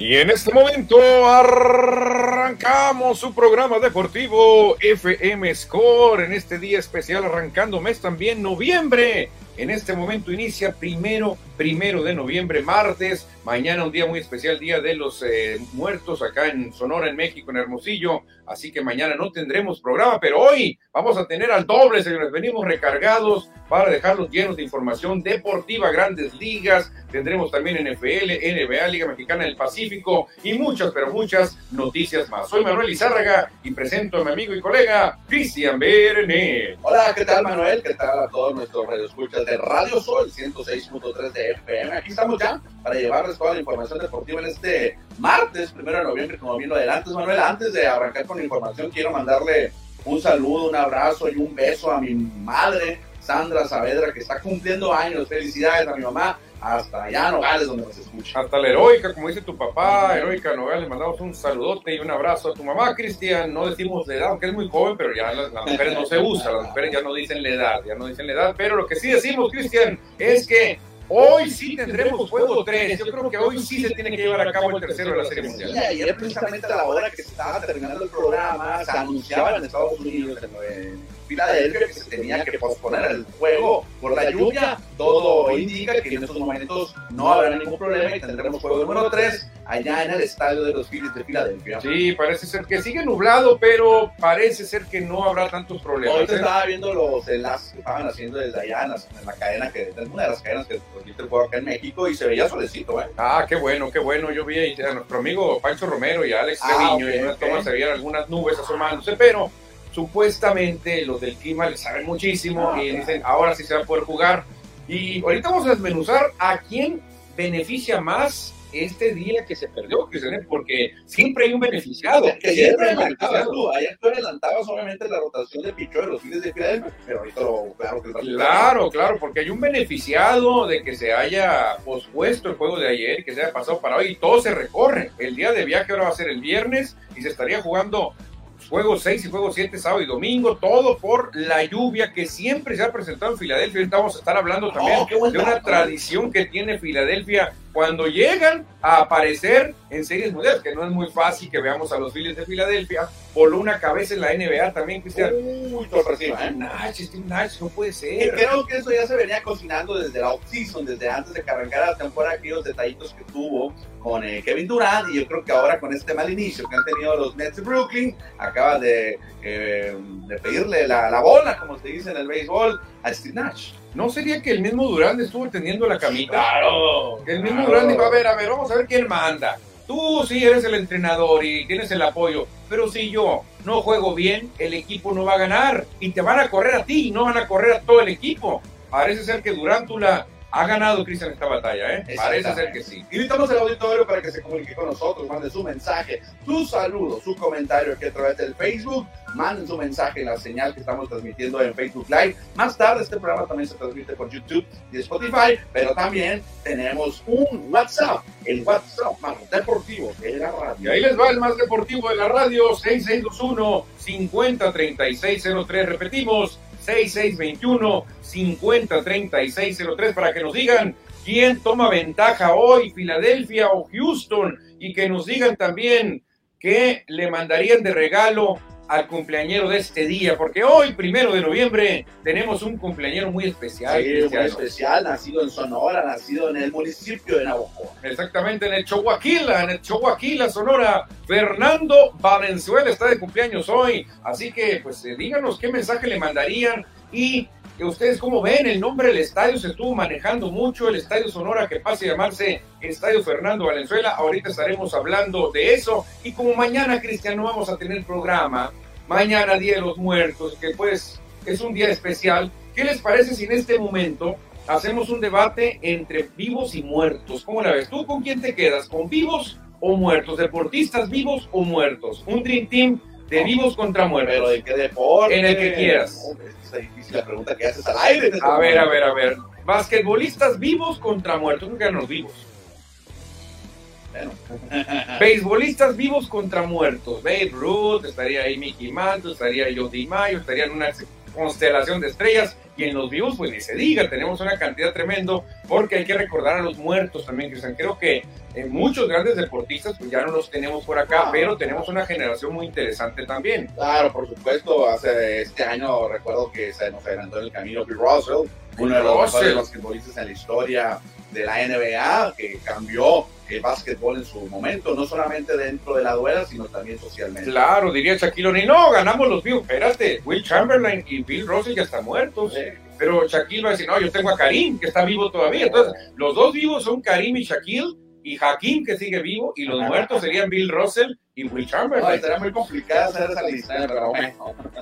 Y en este momento arrancamos su programa deportivo FM Score en este día especial arrancando mes también noviembre. En este momento inicia primero, primero de noviembre, martes. Mañana un día muy especial, Día de los eh, Muertos acá en Sonora, en México, en Hermosillo. Así que mañana no tendremos programa, pero hoy vamos a tener al doble, señores. Venimos recargados para dejarlos llenos de información deportiva, grandes ligas. Tendremos también NFL, NBA, Liga Mexicana del Pacífico y muchas, pero muchas noticias más. Soy Manuel Izárraga y presento a mi amigo y colega Cristian Bernet. Hola, ¿qué tal Manuel? ¿Qué tal a todos nuestros radioescuchas de Radio Sol 106.3 de Aquí estamos ya para llevarles toda la información deportiva en este martes, primero de noviembre, como bien lo Manuel. Antes de arrancar con la información, quiero mandarle un saludo, un abrazo y un beso a mi madre, Sandra Saavedra, que está cumpliendo años. Felicidades a mi mamá, hasta allá Nogales, donde nos escucha. Hasta la heroica, como dice tu papá, heroica Nogales, le mandamos un saludote y un abrazo a tu mamá, Cristian. No decimos la edad, aunque es muy joven, pero ya las, las mujeres no se usan, las mujeres ya no dicen la edad, ya no dicen la edad. Pero lo que sí decimos, Cristian, es que Hoy sí tendremos juego 3. Yo creo que hoy sí se tiene que llevar a cabo el tercero de la Serie Mundial. Sí, ayer precisamente a la hora que se estaba terminando el programa, se anunciaba en Estados Unidos, en Filadelfia, que se tenía que posponer el juego por la lluvia. Todo indica que en estos momentos no habrá ningún problema y tendremos juego número 3 allá en el estadio de los Phillies de Filadelfia. Sí, parece ser que sigue nublado, pero parece ser que no habrá tantos problemas. Hoy ¿eh? estaba viendo los enlaces que estaban haciendo desde allá en la, en la cadena, que es una de las cadenas que el juego acá en México y se veía solecito, ¿eh? Ah, qué bueno, qué bueno. Yo vi a nuestro amigo Pancho Romero y a Alex Ah, Treviño ok, y en una toma se veían algunas nubes asomándose, pero supuestamente los del clima les saben muchísimo Ah, y dicen ahora sí se va a poder jugar. Y ahorita vamos a desmenuzar a quién beneficia más este día que se perdió, ¿eh? porque siempre hay un beneficiado. Que Siempre adelantabas tú, ayer tú adelantabas obviamente la rotación de pichó de los Phillies de Filadelfia, pero ahorita lo, claro que Claro, claro, porque hay un beneficiado de que se haya pospuesto el juego de ayer, que se haya pasado para hoy y todo se recorre. El día de viaje ahora va a ser el viernes y se estaría jugando juego 6 y juego 7 sábado y domingo, todo por la lluvia que siempre se ha presentado en Filadelfia. Ahorita vamos a estar hablando también Oh, buen de una tradición que tiene Filadelfia cuando llegan a aparecer en series mundiales, que no es muy fácil que veamos a los Phillies de Filadelfia. Voló una cabeza en la NBA también, Cristian. Muy sorpresiva, ¿eh? Nash, Steve Nash, no puede Y ser. creo que eso ya se venía cocinando desde la off-season, desde antes de que arrancara la temporada, aquellos detallitos que tuvo con eh, Kevin Durant, y yo creo que ahora con este mal inicio que han tenido los Nets de Brooklyn, acaba de, eh, de pedirle la, la bola, como se dice en el béisbol, a Steve Nash. ¿No sería que el mismo Durán estuvo tendiendo la camita? Claro. Que el mismo Durán dijo, a ver, a ver, vamos a ver quién manda. Tú sí eres el entrenador y tienes el apoyo, pero si yo no juego bien, el equipo no va a ganar y te van a correr a ti, no van a correr a todo el equipo. Parece ser que Durántula ha ganado, Cristian, esta batalla, ¿eh? Parece ser que sí. Invitamos al auditorio para que se comunique con nosotros, mande su mensaje, su saludo, su comentario aquí a través del Facebook, manden su mensaje en la señal que estamos transmitiendo en Facebook Live. Más tarde este programa también se transmite por YouTube y Spotify, pero también tenemos un WhatsApp, el WhatsApp más deportivo de la Y radio. ahí les va el más deportivo de la radio, 6621-503603. Repetimos, 6621-503603 para que nos digan quién toma ventaja hoy, Filadelfia o Houston, y que nos digan también qué le mandarían de regalo al cumpleañero de este día, porque hoy, primero de noviembre, tenemos un cumpleañero muy especial. Sí, muy especial, nacido en Sonora, nacido en el municipio de Navajo. Exactamente, en el Choaquila, en el Choaquila, Sonora. Fernando Valenzuela está de cumpleaños hoy. Así que, pues, eh, díganos qué mensaje le mandarían y que ustedes, como ven, el nombre del estadio se estuvo manejando mucho. El estadio Sonora que pase a llamarse Estadio Fernando Valenzuela. Ahorita estaremos hablando de eso. Y como mañana, Cristian, no vamos a tener programa, mañana, Día de los Muertos, que pues es un día especial. ¿Qué les parece si en este momento hacemos un debate entre vivos y muertos. ¿Cómo la ves? ¿Tú con quién te quedas? ¿Con vivos o muertos? ¿Deportistas vivos o muertos? Un Dream Team de vivos contra Pero muertos. de qué deporte. En el que quieras. Hombre, esta es difícil la pregunta que haces al aire. A ver, a ver, a ver. Basquetbolistas vivos contra muertos. Creo que eran los vivos. Bueno. Beisbolistas vivos contra muertos. Babe Ruth, estaría ahí Mickey Mantle, estaría Joe DiMaggio, estarían una constelación de estrellas. Y en los vivos, pues ni se diga, tenemos una cantidad tremendo, porque hay que recordar a los muertos también, Cristian. Creo que en muchos grandes deportistas, pues ya no los tenemos por acá, pero tenemos una generación muy interesante también. Claro, por supuesto, hace este año recuerdo que se nos adelantó en el camino Bill Russell, uno de los mejores basquetbolistas en la historia de la NBA, que cambió el básquetbol en su momento, no solamente dentro de la duela, sino también socialmente. Claro, diría Shaquille O'Neal, no, ganamos los vivos, espérate, Will Chamberlain y Bill Russell ya están muertos. Pero Shaquille va a decir, no, yo tengo a Karim, que está vivo todavía. Entonces, los dos vivos son Karim y Shaquille, y Hakim, que sigue vivo, y los muertos serían Bill Russell y Will Chamberlain. No, muy complicado hacer esa lista, pero.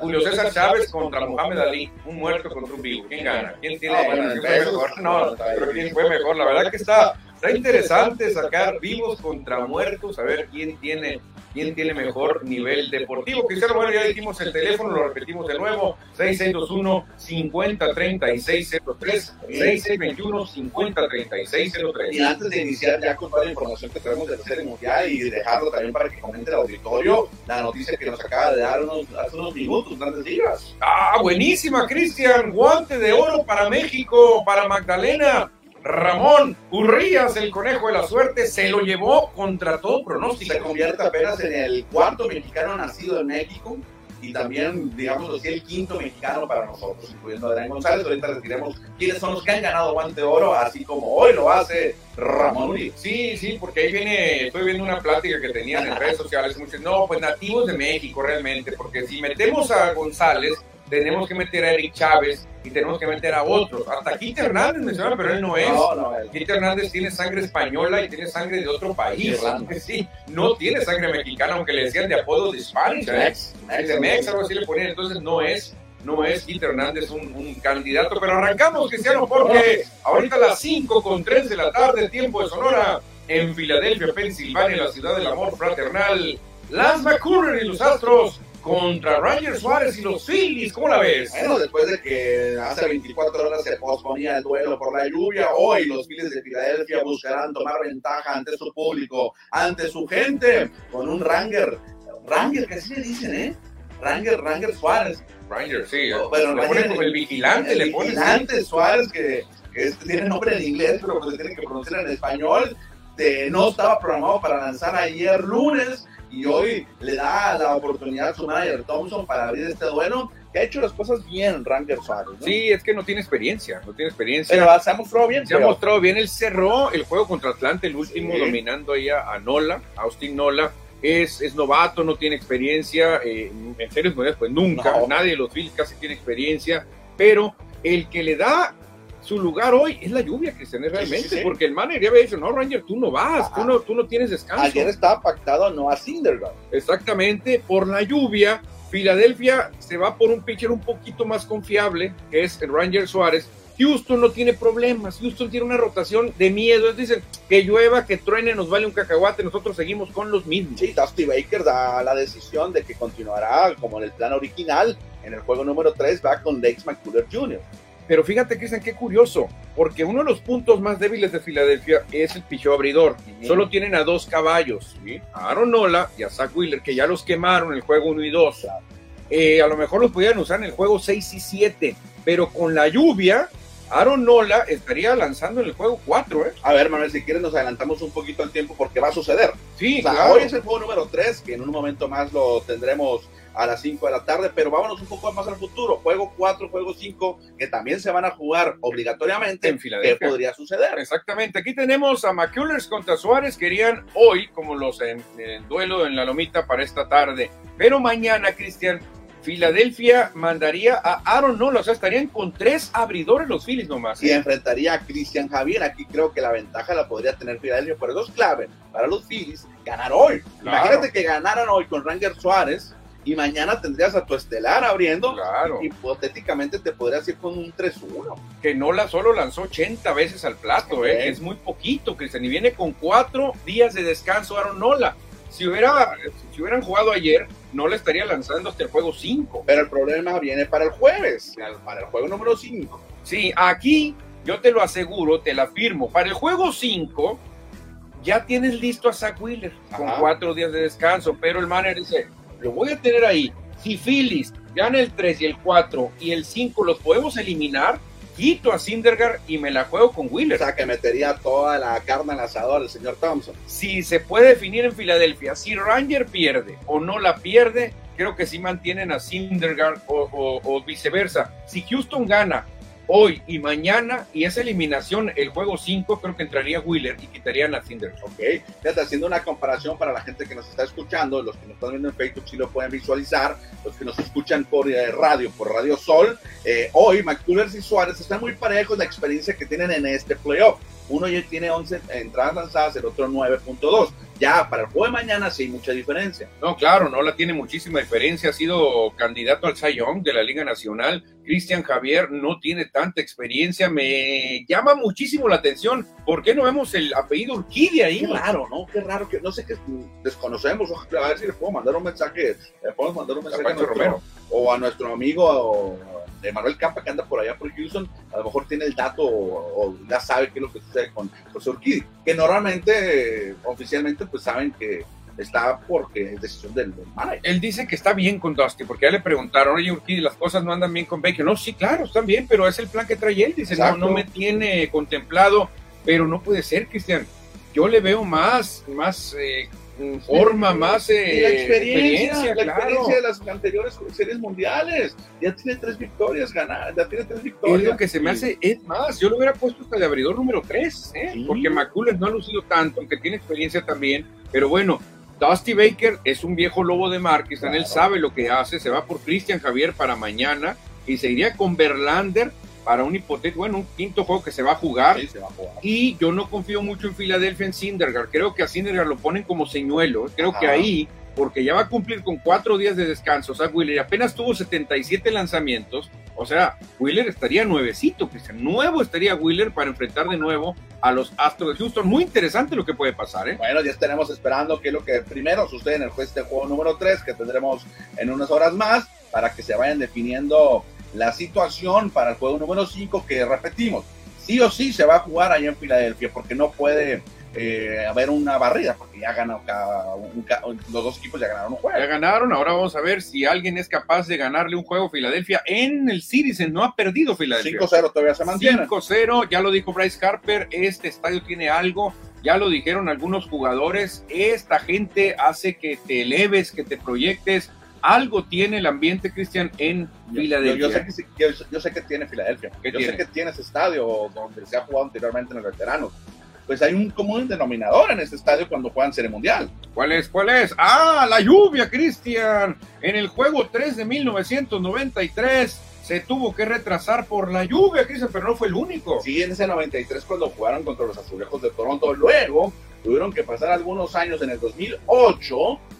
Julio César Chávez contra Mohamed Ali, un muerto contra un vivo. ¿Quién gana? ¿Quién tiene bueno, mejor? No, pero ¿quién fue mejor? La verdad que está Está interesante sacar vivos contra muertos, a ver quién tiene quién tiene mejor nivel deportivo. Cristiano, bueno, ya dijimos el teléfono, lo repetimos de nuevo, 6621-503603, 6621-503603. Y antes de iniciar ya con toda la información que tenemos de la Serie Mundial y dejarlo también para que comente el auditorio, la noticia que nos acaba de dar unos, hace unos minutos, grandes días. Ah, buenísima, Cristian, guante de oro para México, para Magdalena. Ramón Urrías, el conejo de la suerte, se lo llevó contra todo pronóstico. Se convierte apenas en el cuarto mexicano nacido en México y también, digamos así, el quinto mexicano para nosotros, incluyendo a Adrián González. Ahorita les diremos quiénes son los que han ganado guante de oro, así como hoy lo hace Ramón Urias. Sí, sí, porque ahí viene, estoy viendo una plática que tenían en redes sociales, muchos, no, pues nativos de México realmente, porque si metemos a González, tenemos que meter a Eric Chávez y tenemos que meter a otros. Hasta Kit Hernández menciona, pero él no es. No, Hernández tiene sangre española y tiene sangre de otro país. Sí, no tiene sangre mexicana, aunque le decían de apodo de Spanish. Mex, de Mex, algo así le ponían. Entonces no es no es Kit Hernández un, un, candidato, pero arrancamos, Cristiano, porque ahorita a las 5 con 3 de la tarde, tiempo de Sonora, en Filadelfia, Pensilvania, la ciudad del amor fraternal, Lance McCurry y los Astros contra Roger Suárez y los Phillies. ¿Cómo la ves? Bueno, después de que hace 24 horas se posponía el duelo por la lluvia, hoy los Phillies de Filadelfia buscarán tomar ventaja ante su público, ante su gente, con un Ranger. Ranger, que así le dicen, ¿eh? Ranger, Ranger Suárez. Ranger, sí. pero le ponen como el vigilante, el le ponen. Vigilante Suárez, que, que tiene nombre en inglés, pero que se tiene que pronunciar en español. no estaba programado para lanzar ayer lunes y hoy le da la oportunidad a su manager Thompson para abrir este duelo que ha hecho las cosas bien Ranger Suárez. Sí, es que no tiene experiencia, no tiene experiencia. Pero se ha mostrado bien. Se ha mostrado bien, él cerró el juego contra Atlanta, el último, dominando ahí a, Nola, Austin Nola. Es, es, novato, no tiene experiencia, eh, en serio, pues nunca, nadie de los Phillies casi tiene experiencia, pero el que le da su lugar hoy es la lluvia, Cristian, realmente, porque el manager había dicho, no, Ranger, tú no vas, tú no, tú no tienes descanso. Ayer estaba pactado no a Syndergaard. Exactamente, por la lluvia, Filadelfia se va por un pitcher un poquito más confiable, que es el Ranger Suárez. Houston no tiene problemas, Houston tiene una rotación de miedo, dicen que llueva, que truene, nos vale un cacahuate, nosotros seguimos con los mismos. Sí, Dusty Baker da la decisión de que continuará como en el plan original, en el juego número 3 va con Lex McCuller Jr. Pero fíjate, Cristian, qué curioso, porque uno de los puntos más débiles de Filadelfia es el pichó abridor. Solo tienen a dos caballos, a Aaron Nola y a Zach Wheeler, que ya los quemaron en el juego 1 y 2. Eh, a lo mejor los pudieran usar en el juego 6 y 7, pero con la lluvia, Aaron Nola estaría lanzando en el juego 4. ¿eh? A ver, Manuel, si quieres nos adelantamos un poquito al tiempo porque va a suceder. Sí, Hoy es el juego número 3, que en un momento más lo tendremos a las 5 de la tarde, pero vámonos un poco más al futuro. Juego 4, juego 5, que también se van a jugar obligatoriamente. En Filadelfia. ¿Qué podría suceder? Exactamente. Aquí tenemos a McCullers contra Suárez. Querían hoy, como los en, duelo en la lomita para esta tarde. Pero mañana, Cristian, Filadelfia mandaría a Aaron Nola, o sea, estarían con tres abridores los Phillies nomás. Y enfrentaría a Cristian Javier. Aquí creo que la ventaja la podría tener Filadelfia, pero dos clave para los Phillies ganar hoy. Imagínate que ganaran hoy con Ranger Suárez y mañana tendrías a tu estelar abriendo. Claro. Hipotéticamente te podrías ir con un 3-1. Que Nola solo lanzó 80 veces al plato, ¿eh? es muy poquito, Cristian. Y viene con cuatro días de descanso Aaron Nola. Si, hubiera, si hubieran jugado ayer, Nola estaría lanzando hasta el juego 5. Pero el problema viene para el jueves, para el juego número 5. Sí, aquí yo te lo aseguro, te lo afirmo. Para el juego 5 ya tienes listo a Zach Wheeler con cuatro días de descanso, pero el manager dice, lo voy a tener ahí. Si Phillies gana el 3 y el 4 y el 5 los podemos eliminar, quito a Syndergaard y me la juego con Wheeler. O sea, que metería toda la carne al asador el señor Thompson. Si se puede definir en Filadelfia, si Ranger pierde o no la pierde, creo que sí mantienen a o, o, o viceversa. Si Houston gana hoy y mañana, y esa eliminación, el juego 5, creo que entraría Wheeler y quitarían a Cinder. Ok, fíjate, haciendo una comparación para la gente que nos está escuchando, los que nos están viendo en Facebook sí lo pueden visualizar, los que nos escuchan por eh, radio, por Radio Sol, eh, hoy McCullers y Suárez están muy parejos la experiencia que tienen en este playoff. Uno ya tiene 11 entradas lanzadas, el otro 9.2 ya para el juego de mañana sí hay mucha diferencia. No, claro, no la tiene muchísima diferencia. Ha sido candidato al Young de la Liga Nacional. Cristian Javier no tiene tanta experiencia. Me llama muchísimo la atención. ¿Por qué no vemos el apellido Urquidi ahí? Qué raro, ¿no? Qué raro que no sé qué desconocemos. A ver si le puedo mandar un mensaje. Le podemos mandar un mensaje a, nuestro, Romero. o a nuestro amigo de Manuel Campa que anda por allá por Houston, a lo mejor tiene el dato o, ya sabe qué es lo que sucede con José Urquidi, que normalmente, oficialmente, pues saben que está porque es decisión del, manager. Él dice que está bien con Dusty, porque ya le preguntaron, oye Urquidi, las cosas no andan bien con Baker. No, sí, claro, están bien, pero es el plan que trae él. Dice, no, no me tiene contemplado, pero no puede ser, Cristian. Yo le veo más, más eh, forma más eh, la experiencia, la experiencia de las anteriores series mundiales. Ya tiene tres victorias ganadas, ya tiene tres victorias. Es lo que se me hace, es más, yo lo hubiera puesto hasta de abridor número 3, ¿eh? porque McCullers no ha lucido tanto, aunque tiene experiencia también, pero bueno. Dusty Baker es un viejo lobo de mar, que él sabe lo que hace, se va por Cristian Javier para mañana y se iría con Berlander para un hipotético, bueno, un quinto juego que se va a jugar. Y yo no confío mucho en Filadelfia en Syndergaard. Creo que a Syndergaard lo ponen como señuelo. Creo que ahí, porque ya va a cumplir con cuatro días de descanso. O sea, Wheeler apenas tuvo 77 lanzamientos. O sea, Wheeler estaría nuevecito, Cristian. Nuevo estaría Wheeler para enfrentar de nuevo a los Astros de Houston. Muy interesante lo que puede pasar, ¿eh? Bueno, ya estaremos esperando que lo que primero sucede en el juez de juego número 3, que tendremos en unas horas más, para que se vayan definiendo la situación para el juego número 5 que repetimos, sí o sí se va a jugar allá en Filadelfia porque no puede eh, haber una barrida porque ya ganó cada, los dos equipos ya ganaron un juego. Ya ganaron, ahora vamos a ver si alguien es capaz de ganarle un juego a Filadelfia en el Citizen, no ha perdido Filadelfia. 5-0 todavía se mantiene. 5-0, ya lo dijo Bryce Harper, este estadio tiene algo, ya lo dijeron algunos jugadores, esta gente hace que te eleves, que te proyectes, algo tiene el ambiente, Cristian, en Filadelfia. Yo, sé que, yo, sé que tiene Filadelfia. Yo sé que tiene ese estadio donde se ha jugado anteriormente en el veterano. Pues hay un común denominador en este estadio cuando juegan Serie Mundial. ¿Cuál es? ¿Cuál es? ¡Ah, la lluvia, Cristian! En el juego 3 de 1993 se tuvo que retrasar por la lluvia, Cristian, pero no fue el único. Sí, en ese 93 cuando jugaron contra los Azulejos de Toronto. Luego tuvieron que pasar algunos años en el 2008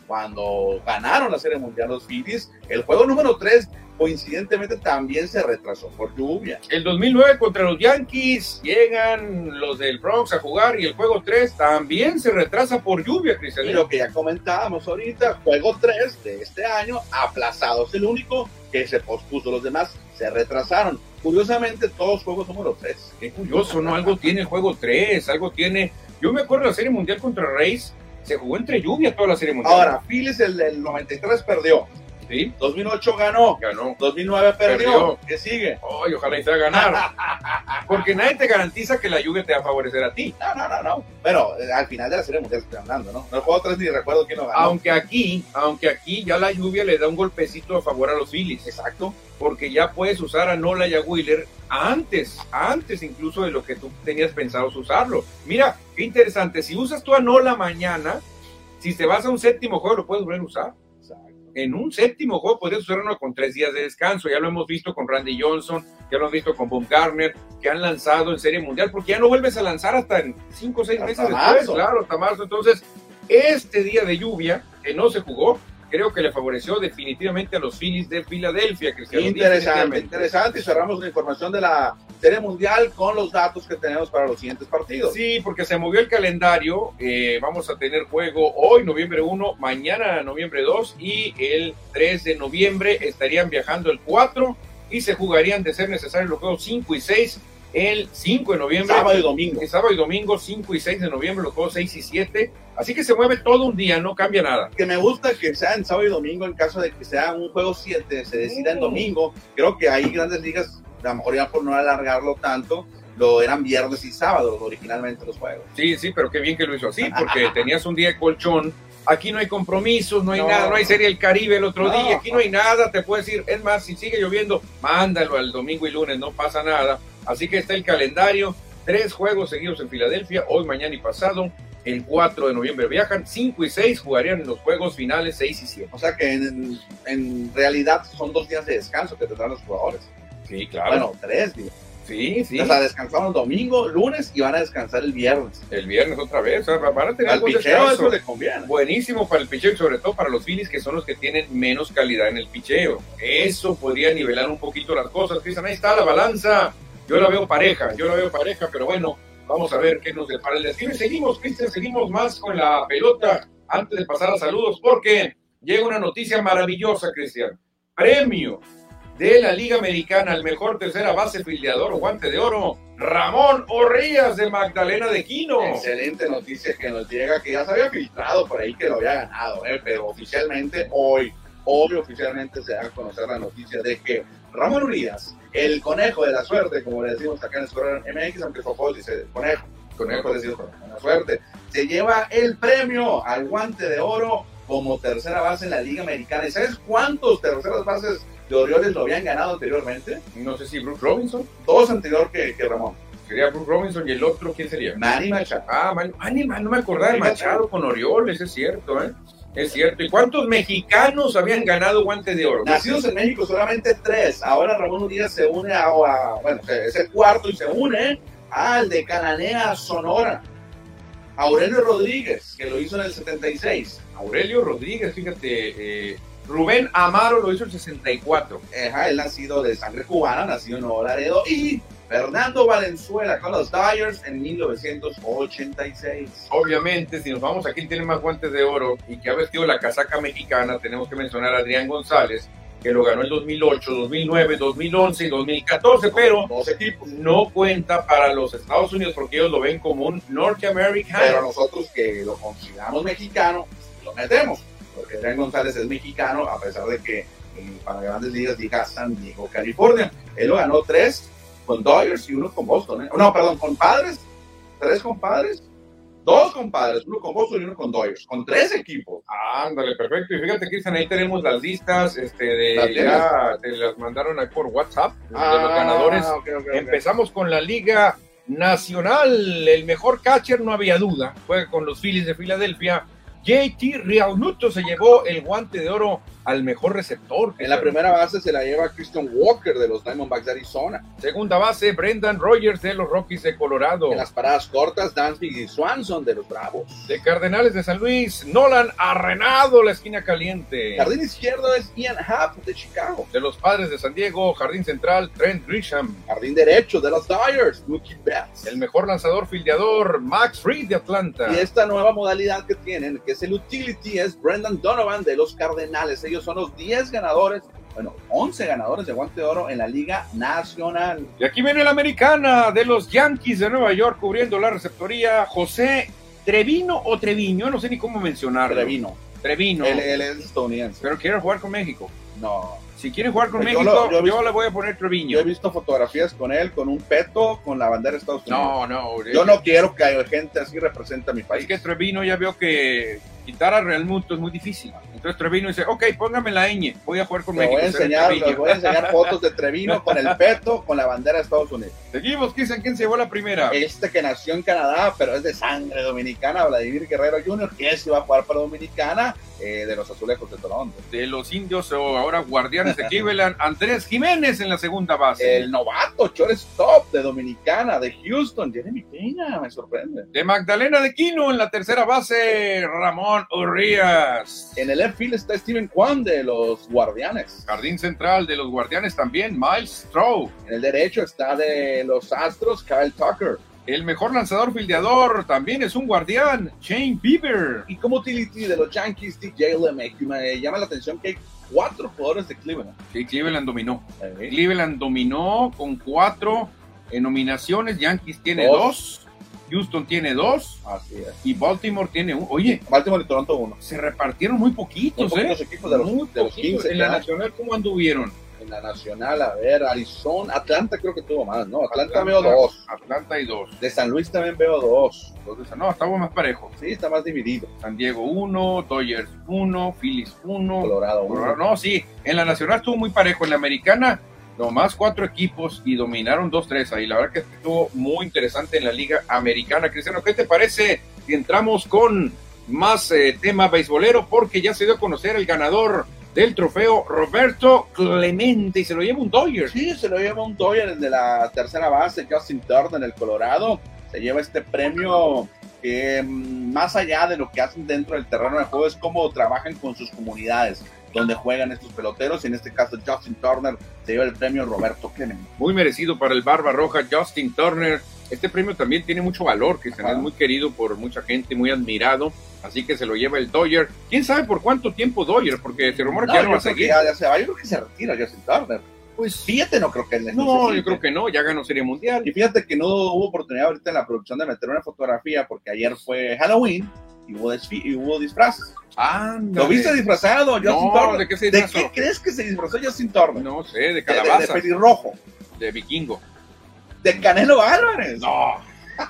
cuando ganaron la Serie Mundial los Phillies, el juego número 3 coincidentemente también se retrasó por lluvia. El 2009 contra los Yankees llegan los del Bronx a jugar y el juego 3 también se retrasa por lluvia, Cristian. Y lo que ya comentábamos ahorita, juego 3 de este año aplazado, es el único que se pospuso, los demás se retrasaron. Curiosamente, todos juegos número 3. Qué curioso, ¿no? Algo tiene el juego 3, algo tiene... Yo me acuerdo de la Serie Mundial contra Reyes, se jugó entre lluvia toda la serie mundial. Ahora, Phillies el del 93 perdió. ¿Sí? 2008 ganó. Ganó. 2009 perdió. ¿Qué sigue? Ay, ojalá y sea ganar. Porque nadie te garantiza que la lluvia te va a favorecer a ti. No, no, no, no. Pero eh, al final de la serie mundial estoy hablando, ¿no? No juego tres ni recuerdo quién lo ganó. Aunque aquí, aunque aquí ya la lluvia le da un golpecito a favor a los Phillies. Exacto. Porque ya puedes usar a Nola y a Wheeler antes, antes incluso de lo que tú tenías pensado usarlo. Mira, qué interesante. Si usas tú a Nola mañana, si te vas a un séptimo juego, lo puedes volver a usar. En un séptimo juego podrías usarlo con tres días de descanso. Ya lo hemos visto con Randy Johnson, ya lo hemos visto con Bob Garner, que han lanzado en Serie Mundial, porque ya no vuelves a lanzar hasta en cinco o seis meses después. Claro, hasta marzo. Entonces, este día de lluvia, que no se jugó, creo que le favoreció definitivamente a los Phillies de Filadelfia. Interesante, interesante. Y cerramos la información de la Serie Mundial con los datos que tenemos para los siguientes partidos. Sí, porque se movió el calendario. Eh, vamos a tener juego hoy, noviembre 1, mañana, noviembre 2 y el 3 de noviembre estarían viajando el 4 y se jugarían de ser necesario los juegos 5 y 6 el 5 de noviembre. Sábado y domingo. El sábado y domingo, 5 y 6 de noviembre, los juegos 6 y 7. Así que se mueve todo un día, no cambia nada. Que me gusta que sea en sábado y domingo en caso de que sea un juego 7, se decida en Mm. domingo. Creo que hay grandes ligas, a lo mejor ya por no alargarlo tanto, lo eran viernes y sábado originalmente los juegos. Sí, sí, pero qué bien que lo hizo así, porque tenías un día de colchón. Aquí no hay compromisos, no hay No. nada, no hay Serie del Caribe el otro No. día, aquí no hay nada, te puedes ir. Es más, si sigue lloviendo, mándalo al domingo y lunes, no pasa nada. Así que está el calendario, tres juegos seguidos en Filadelfia, hoy, mañana y pasado. El 4 de noviembre viajan, 5 y 6 jugarían en los juegos finales 6 y 7. O sea que en, en realidad son dos días de descanso que tendrán los jugadores. Sí, claro. Bueno, tres días. Sí, sí. O sea, descansaron domingo, lunes y van a descansar el viernes. El viernes otra vez, o sea, van a tener Al picheo eso conviene. Buenísimo para el picheo y sobre todo para los Phillies que son los que tienen menos calidad en el picheo. Eso podría nivelar un poquito las cosas. Cristian, ahí está la balanza. Yo la veo pareja, yo la veo pareja, pero bueno, vamos a ver qué nos depara el destino. Y seguimos, Cristian, seguimos más con la pelota antes de pasar a saludos porque llega una noticia maravillosa, Cristian. Premio de la Liga Americana al mejor tercera base fildeador guante de oro, Ramón Orrías de Magdalena de Quino. Excelente noticia que nos llega, que ya se había filtrado por ahí que lo había ganado, ¿eh? pero oficialmente hoy, hoy oficialmente se da a conocer la noticia de que Ramón Urias, el conejo de la suerte, como le decimos acá en Escuadrón MX, aunque Fofo dice conejo, conejo con la suerte, se lleva el premio al guante de oro como tercera base en la Liga Americana. ¿Y sabes cuántos terceras bases de Orioles lo habían ganado anteriormente? No sé si Bruce Robinson. Dos anterior que, que Ramón. Sería Bruce Robinson y el otro, ¿quién sería? Manny Machado. Ah, Man, Manny, Man, no me acordaba de Machado con Orioles, es cierto, ¿eh? Es cierto. ¿Y cuántos mexicanos habían ganado guante de oro? Nacidos en México solamente tres. Ahora Ramón Urias se une a, a- bueno, es el cuarto y se une al de Cananea, Sonora. Aurelio Rodríguez, que lo hizo en el 76. Aurelio Rodríguez, fíjate, eh, Rubén Amaro lo hizo el 64. Ajá, él nacido de sangre cubana, nacido en Nuevo Laredo. Y Fernando Valenzuela con los Dyers en 1986. Obviamente, si nos vamos a quién tiene más guantes de oro y que ha vestido la casaca mexicana, tenemos que mencionar a Adrián González, que lo ganó en 2008, 2009, 2011 y 2014, pero equipos. no cuenta para los Estados Unidos porque ellos lo ven como un Pero norteamericano. nosotros que lo consideramos mexicano, lo metemos. Porque Adrián González es mexicano, a pesar de que eh, para grandes ligas diga San Diego, California. Él lo ganó tres con Dodgers y uno con Boston. ¿eh? No, perdón, con padres. Tres con padres. Dos con padres, uno con Boston y uno con Dodgers. Con tres equipos. Ándale, perfecto. Y fíjate, Cristian, ahí tenemos las listas, este, de, ¿Las ya te las mandaron ahí por WhatsApp, de los ganadores. Ah, ok. Empezamos con la Liga Nacional. El mejor catcher, no había duda, juega con los Phillies de Filadelfia. JT Realmuto se llevó el guante de oro al mejor receptor. En la primera base se la lleva Christian Walker de los Diamondbacks de Arizona. Segunda base, Brendan Rogers de los Rockies de Colorado. En las paradas cortas, Dansby y Swanson de los Bravos. De Cardenales de San Luis, Nolan Arrenado, la esquina caliente. Jardín izquierdo es Ian Happ de Chicago. De los Padres de San Diego, Jardín Central, Trent Grisham. Jardín derecho de los Dyers, Mookie Betts. El mejor lanzador fildeador, Max Fried de Atlanta. Y esta nueva modalidad que tienen, que es el utility, es Brendan Donovan de los Cardenales. Ellos son los 10 ganadores, bueno, 11 ganadores de guante de oro en la Liga Nacional. Y aquí viene la americana de los Yankees de Nueva York cubriendo la receptoría, José Trevino o Treviño, no sé ni cómo mencionarlo. Trevino. Trevino. Él, él es estadounidense. Pero quiere jugar con México. No. Si quiere jugar con Yo México, lo- yo yo, le voy a poner Yo Treviño. he visto fotografías con él, con un peto, con la bandera de Estados Unidos. No, no. Yo no quiero que haya gente así represente a mi país. Es que Trevino ya vio que quitar a Real Muto es muy difícil. Entonces Trevino dice, ok, póngame la ñ, voy a jugar con Les voy, a México. enseñar, Treviño". les voy a enseñar fotos de Trevino con el peto, con la bandera de Estados Unidos. Seguimos, Cristian, ¿quién se llevó la primera? Este que nació en Canadá, pero es de sangre dominicana, Vladimir Guerrero Jr., que sí va a jugar para Dominicana, eh, de los Azulejos de Toronto. De los indios o ahora guardianes de Cleveland, Andrés Jiménez en la segunda base. El novato, shortstop de Dominicana, de Houston, Jeremy Peña, me sorprende. De Magdalena de Quino en la tercera base, Ramón Urrías. En el left field está Steven Kwan de los Guardianes. Jardín central de los guardianes también, Miles Stroh. En el derecho está de los Astros, Kyle Tucker. El mejor lanzador fildeador también es un guardián, Shane Bieber. Y como utility de los Yankees, DJ LeMahieu, me llama la atención que hay cuatro jugadores de Cleveland. Sí, Cleveland dominó. Eh, Cleveland dominó con cuatro En nominaciones, Yankees tiene dos. Houston tiene dos. Así es. Y Baltimore tiene uno. Oye, Baltimore y Toronto uno. se repartieron muy poquitos, Muy ¿eh? poquitos equipos de los, muy de los poquitos. 15. En la nacional, ¿cómo anduvieron? En la nacional, a ver, Arizona, Atlanta creo que tuvo más, ¿no? Atlanta, Atlanta. veo dos. Atlanta y dos. De San Luis también veo dos. Entonces, no, estamos más parejos. Sí, está más dividido. San Diego uno, Dodgers uno, Phillies uno. Colorado uno. Colorado- No, sí, en la nacional estuvo muy parejo. En la americana, nomás cuatro equipos y dominaron 2-3 ahí. La verdad que estuvo muy interesante en la liga americana. Cristiano, ¿qué te parece si entramos con más eh, tema beisbolero? Porque ya se dio a conocer el ganador del trofeo, Roberto Clemente, y se lo lleva un Dodgers. Sí, se lo lleva un Dodger, el de la tercera base, Justin Turner, el Colorado. Se lleva este premio que mm, más allá de lo que hacen dentro del terreno de juego es cómo trabajan con sus comunidades donde juegan estos peloteros. Y en este caso Justin Turner se lleva el premio Roberto Clemente. Muy merecido para el Barba Roja, Justin Turner. Este premio también tiene mucho valor, que Ajá. es muy querido por mucha gente, muy admirado. Así que se lo lleva el Dodger. ¿Quién sabe por cuánto tiempo Dodger? Porque se rumora No, que ya no va a seguir. ya, ya se va. Yo creo que se retira Justin Turner. Pues Fíjate, no creo que él no, yo creo que no. Ya ganó Serie Mundial. Y fíjate que no hubo oportunidad ahorita en la producción de meter una fotografía porque ayer fue Halloween y hubo, y hubo disfraces. ¿Lo viste disfrazado, Justin No, Turner? ¿de qué se ¿De disfrazó? qué crees que se disfrazó Justin Turner? No sé, de De- de, calabaza, de de, pelirrojo. vikingo. De Canelo Álvarez. No,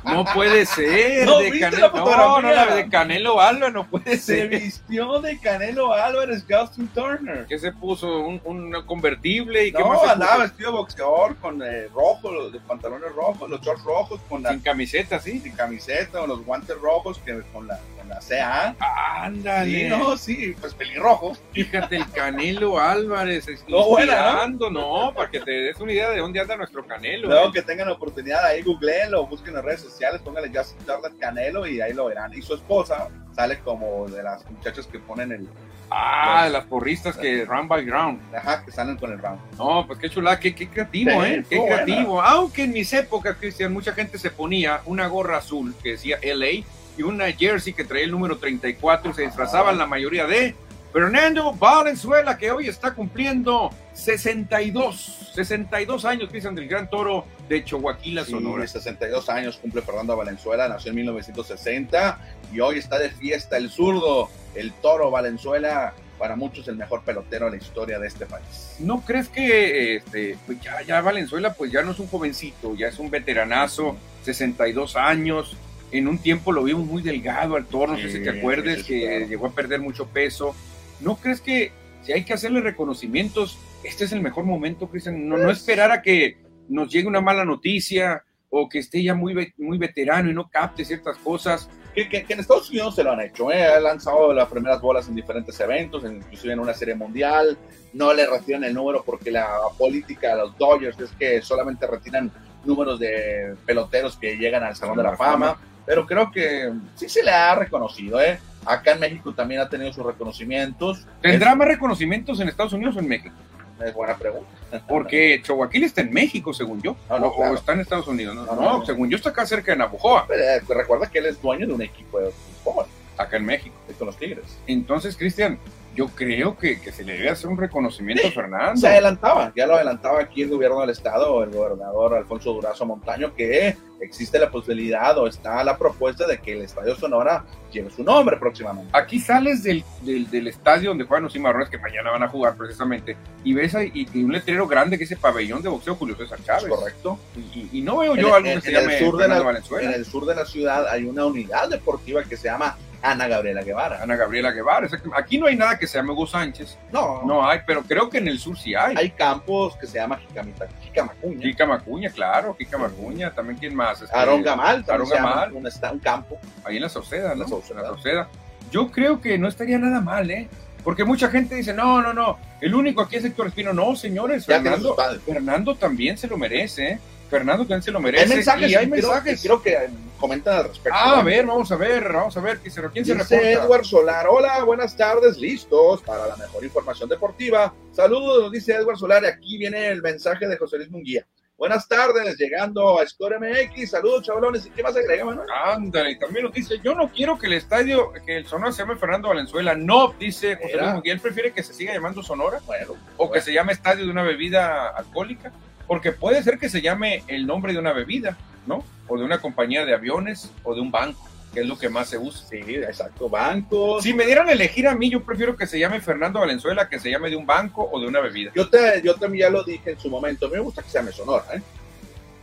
no puede ser. ¿No de Canelo. la No, no, la de Canelo Alba no puede Se ser. vistió de Canelo Álvarez, Justin Turner. ¿Qué se puso? ¿Un, un convertible? ¿Y qué No, más se andaba vestido boxeador con eh, rojo, los pantalones rojos, los shorts rojos, con la Sin camiseta, ¿sí? sin camiseta, o los guantes rojos que con la, la CA. Ándale. Sí, no, sí, pues pelirrojo. Fíjate, el Canelo Álvarez. No, inspirando, ¿no? Para que te des una idea de dónde anda nuestro Canelo. Luego ¿eh? que tengan la oportunidad ahí, googleenlo, busquen en las redes sociales, pónganle Justin Turner Canelo y ahí lo verán. Y su esposa sale como de las muchachas que ponen el. Ah, de las porristas que run by ground. Ajá, que salen con el round. No, pues qué chulada, qué, qué creativo, Sí, ¿eh? Qué buena. creativo. Aunque en mis épocas, Cristian, mucha gente se ponía una gorra azul que decía LA y una jersey que traía el número 34 y se disfrazaban la mayoría de Fernando Valenzuela, que hoy está cumpliendo 62, 62 años, Cristian, del Gran Toro de Chihuahua, Sí, Sonora. 62 años cumple Fernando Valenzuela, nació en 1960 y hoy está de fiesta el zurdo, el toro Valenzuela, para muchos el mejor pelotero de la historia de este país. ¿No crees que este, pues ya, ya Valenzuela pues ya no es un jovencito, ya es un veteranazo, 62 años? En un tiempo lo vimos muy delgado al toro, no sé si te acuerdes sí, sí, que claro. llegó a perder mucho peso. ¿No crees que si hay que hacerle reconocimientos, este es el mejor momento, Cristian? No, no Pues- esperar a que nos llegue una mala noticia o que esté ya muy, muy veterano y no capte ciertas cosas. Que, que- que en Estados Unidos se lo han hecho, ¿eh? ha lanzado las primeras bolas en diferentes eventos, inclusive en una serie mundial, no le retiran el número porque la política de los Dodgers es que solamente retiran números de peloteros que llegan al Salón de la Fama, pero creo que sí se le ha reconocido, ¿eh? Acá en México también ha tenido sus reconocimientos. ¿Tendrá más reconocimientos en Estados Unidos o en México? Es, buena pregunta. Porque Chihuahua está en México, según yo. No, no, o, claro. está en Estados Unidos. No, No, no, según yo está acá cerca de Navojoa, Pero, eh, recuerda que él es dueño de un equipo de fútbol, acá en México. con los Tigres. Entonces, Cristian, yo creo que, que se le debe hacer un reconocimiento Sí. a Fernando. Se adelantaba, ya lo adelantaba aquí el gobierno del estado, el gobernador Alfonso Durazo Montaño, que existe la posibilidad o está la propuesta de que el Estadio Sonora lleve su nombre próximamente. Aquí sales del, del, del estadio donde juegan los cimarrones, que mañana van a jugar precisamente, y ves ahí y, y un letrero grande que es el pabellón de boxeo Julio César Chávez. Correcto. Y, y no veo yo En- algo en- que se en el llame sur de la- Valenzuela. En el sur de la ciudad hay una unidad deportiva que se llama Ana Gabriela Guevara. Ana Gabriela Guevara. Aquí no hay nada que se llame Hugo Sánchez. No, No hay, pero creo que en el sur sí hay. hay campos que se llama Jicamacuña. Kika Macuña, claro, Kika Macuña. También, ¿quién más? Este, Aarón Gamal, Aarón Gamal. un, un campo. ahí en la Sauceda, ¿no? La Sauceda. En la Sauceda. Yo creo que no estaría nada mal, ¿eh? Porque mucha gente dice, no, no, no, el único aquí es Héctor Espino. No, señores, Ya Fernando. Fernando también se lo merece, ¿eh? Fernando también se lo Hay merece. mensajes, y hay creo- mensajes. y creo que comentan al respecto. Ah, a ver, vamos a ver, vamos a ver, ¿quién se, quién se Dice reporta? Edward Solar, hola, buenas tardes, listos para la mejor información deportiva. Saludos, nos dice Edward Solar, y aquí viene el mensaje de José Luis Munguía. Buenas tardes, llegando a Score MX, saludos chavalones, ¿y qué más agrega, Manuel? Ándale, y también nos dice, yo no quiero que el estadio, que el Sonora se llame Fernando Valenzuela. No, dice José. Luis Miguel, prefiere que se siga llamando Sonora Bueno, o que se llame estadio de una bebida alcohólica. Porque puede ser que se llame el nombre de una bebida, ¿no? O de una compañía de aviones o de un banco, que es lo que más se usa. Sí, exacto, bancos. Si me dieran a elegir a mí, yo prefiero que se llame Fernando Valenzuela que se llame de un banco o de una bebida. Yo, te, yo también ya lo dije en su momento, a mí me gusta que se llame Sonora, ¿eh?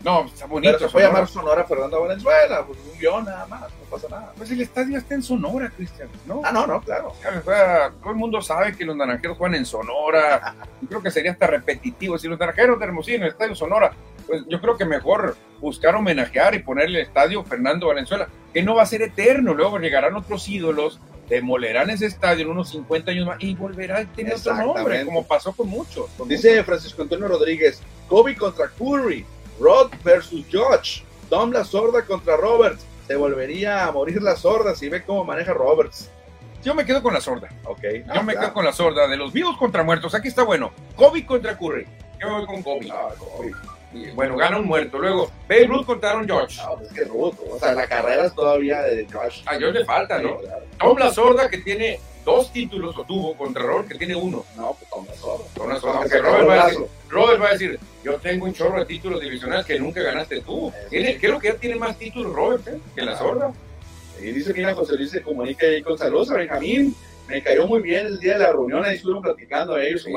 No, está bonito. Pero se puede llamar Sonora Fernando Valenzuela, pues un guion nada más, no pasa nada. Pues el estadio está en Sonora, Cristian, ¿no? Ah, no, no, claro. O sea, todo el mundo sabe que los naranjeros juegan en Sonora. Yo creo que sería hasta repetitivo. Si los naranjeros de Hermosillo en el estadio Sonora, pues yo creo que mejor buscar homenajear y ponerle el estadio Fernando Valenzuela, que no va a ser eterno. Luego llegarán otros ídolos, demolerán ese estadio en unos 50 años más y volverá a tener otro nombre, como pasó con muchos. con Dice Francisco Antonio Rodríguez, Kobe contra Curry, Rod versus George, Dom la sorda contra Roberts. Se volvería a morir la sorda si ve cómo maneja Roberts. Yo me quedo con la sorda. Ok. Yo me quedo con la sorda de los vivos contra muertos. Aquí está bueno. Kobe contra Curry. Yo me voy con Kobe. Ah, Kobe. Y, Bueno, gana un muerto. Luego, Babe Ruth contra Aaron George. No, es que Ruth, o sea, la carrera es todavía de Josh. A George le falta, ¿no? Sí, claro. Tom la sorda que tiene dos títulos, o tuvo, contra Robert que tiene uno. No, pues con la sorda. Con una sorda. Aunque Robert va, a decir, Robert va a decir, yo tengo un chorro de títulos divisionales que nunca ganaste tú. Creo que ya tiene más títulos Robert eh, que la sorda. Y dice que José Luis se comunica ahí con saludos a Benjamín. Me cayó muy bien el día de la reunión, ahí estuvieron platicando ellos. Sí.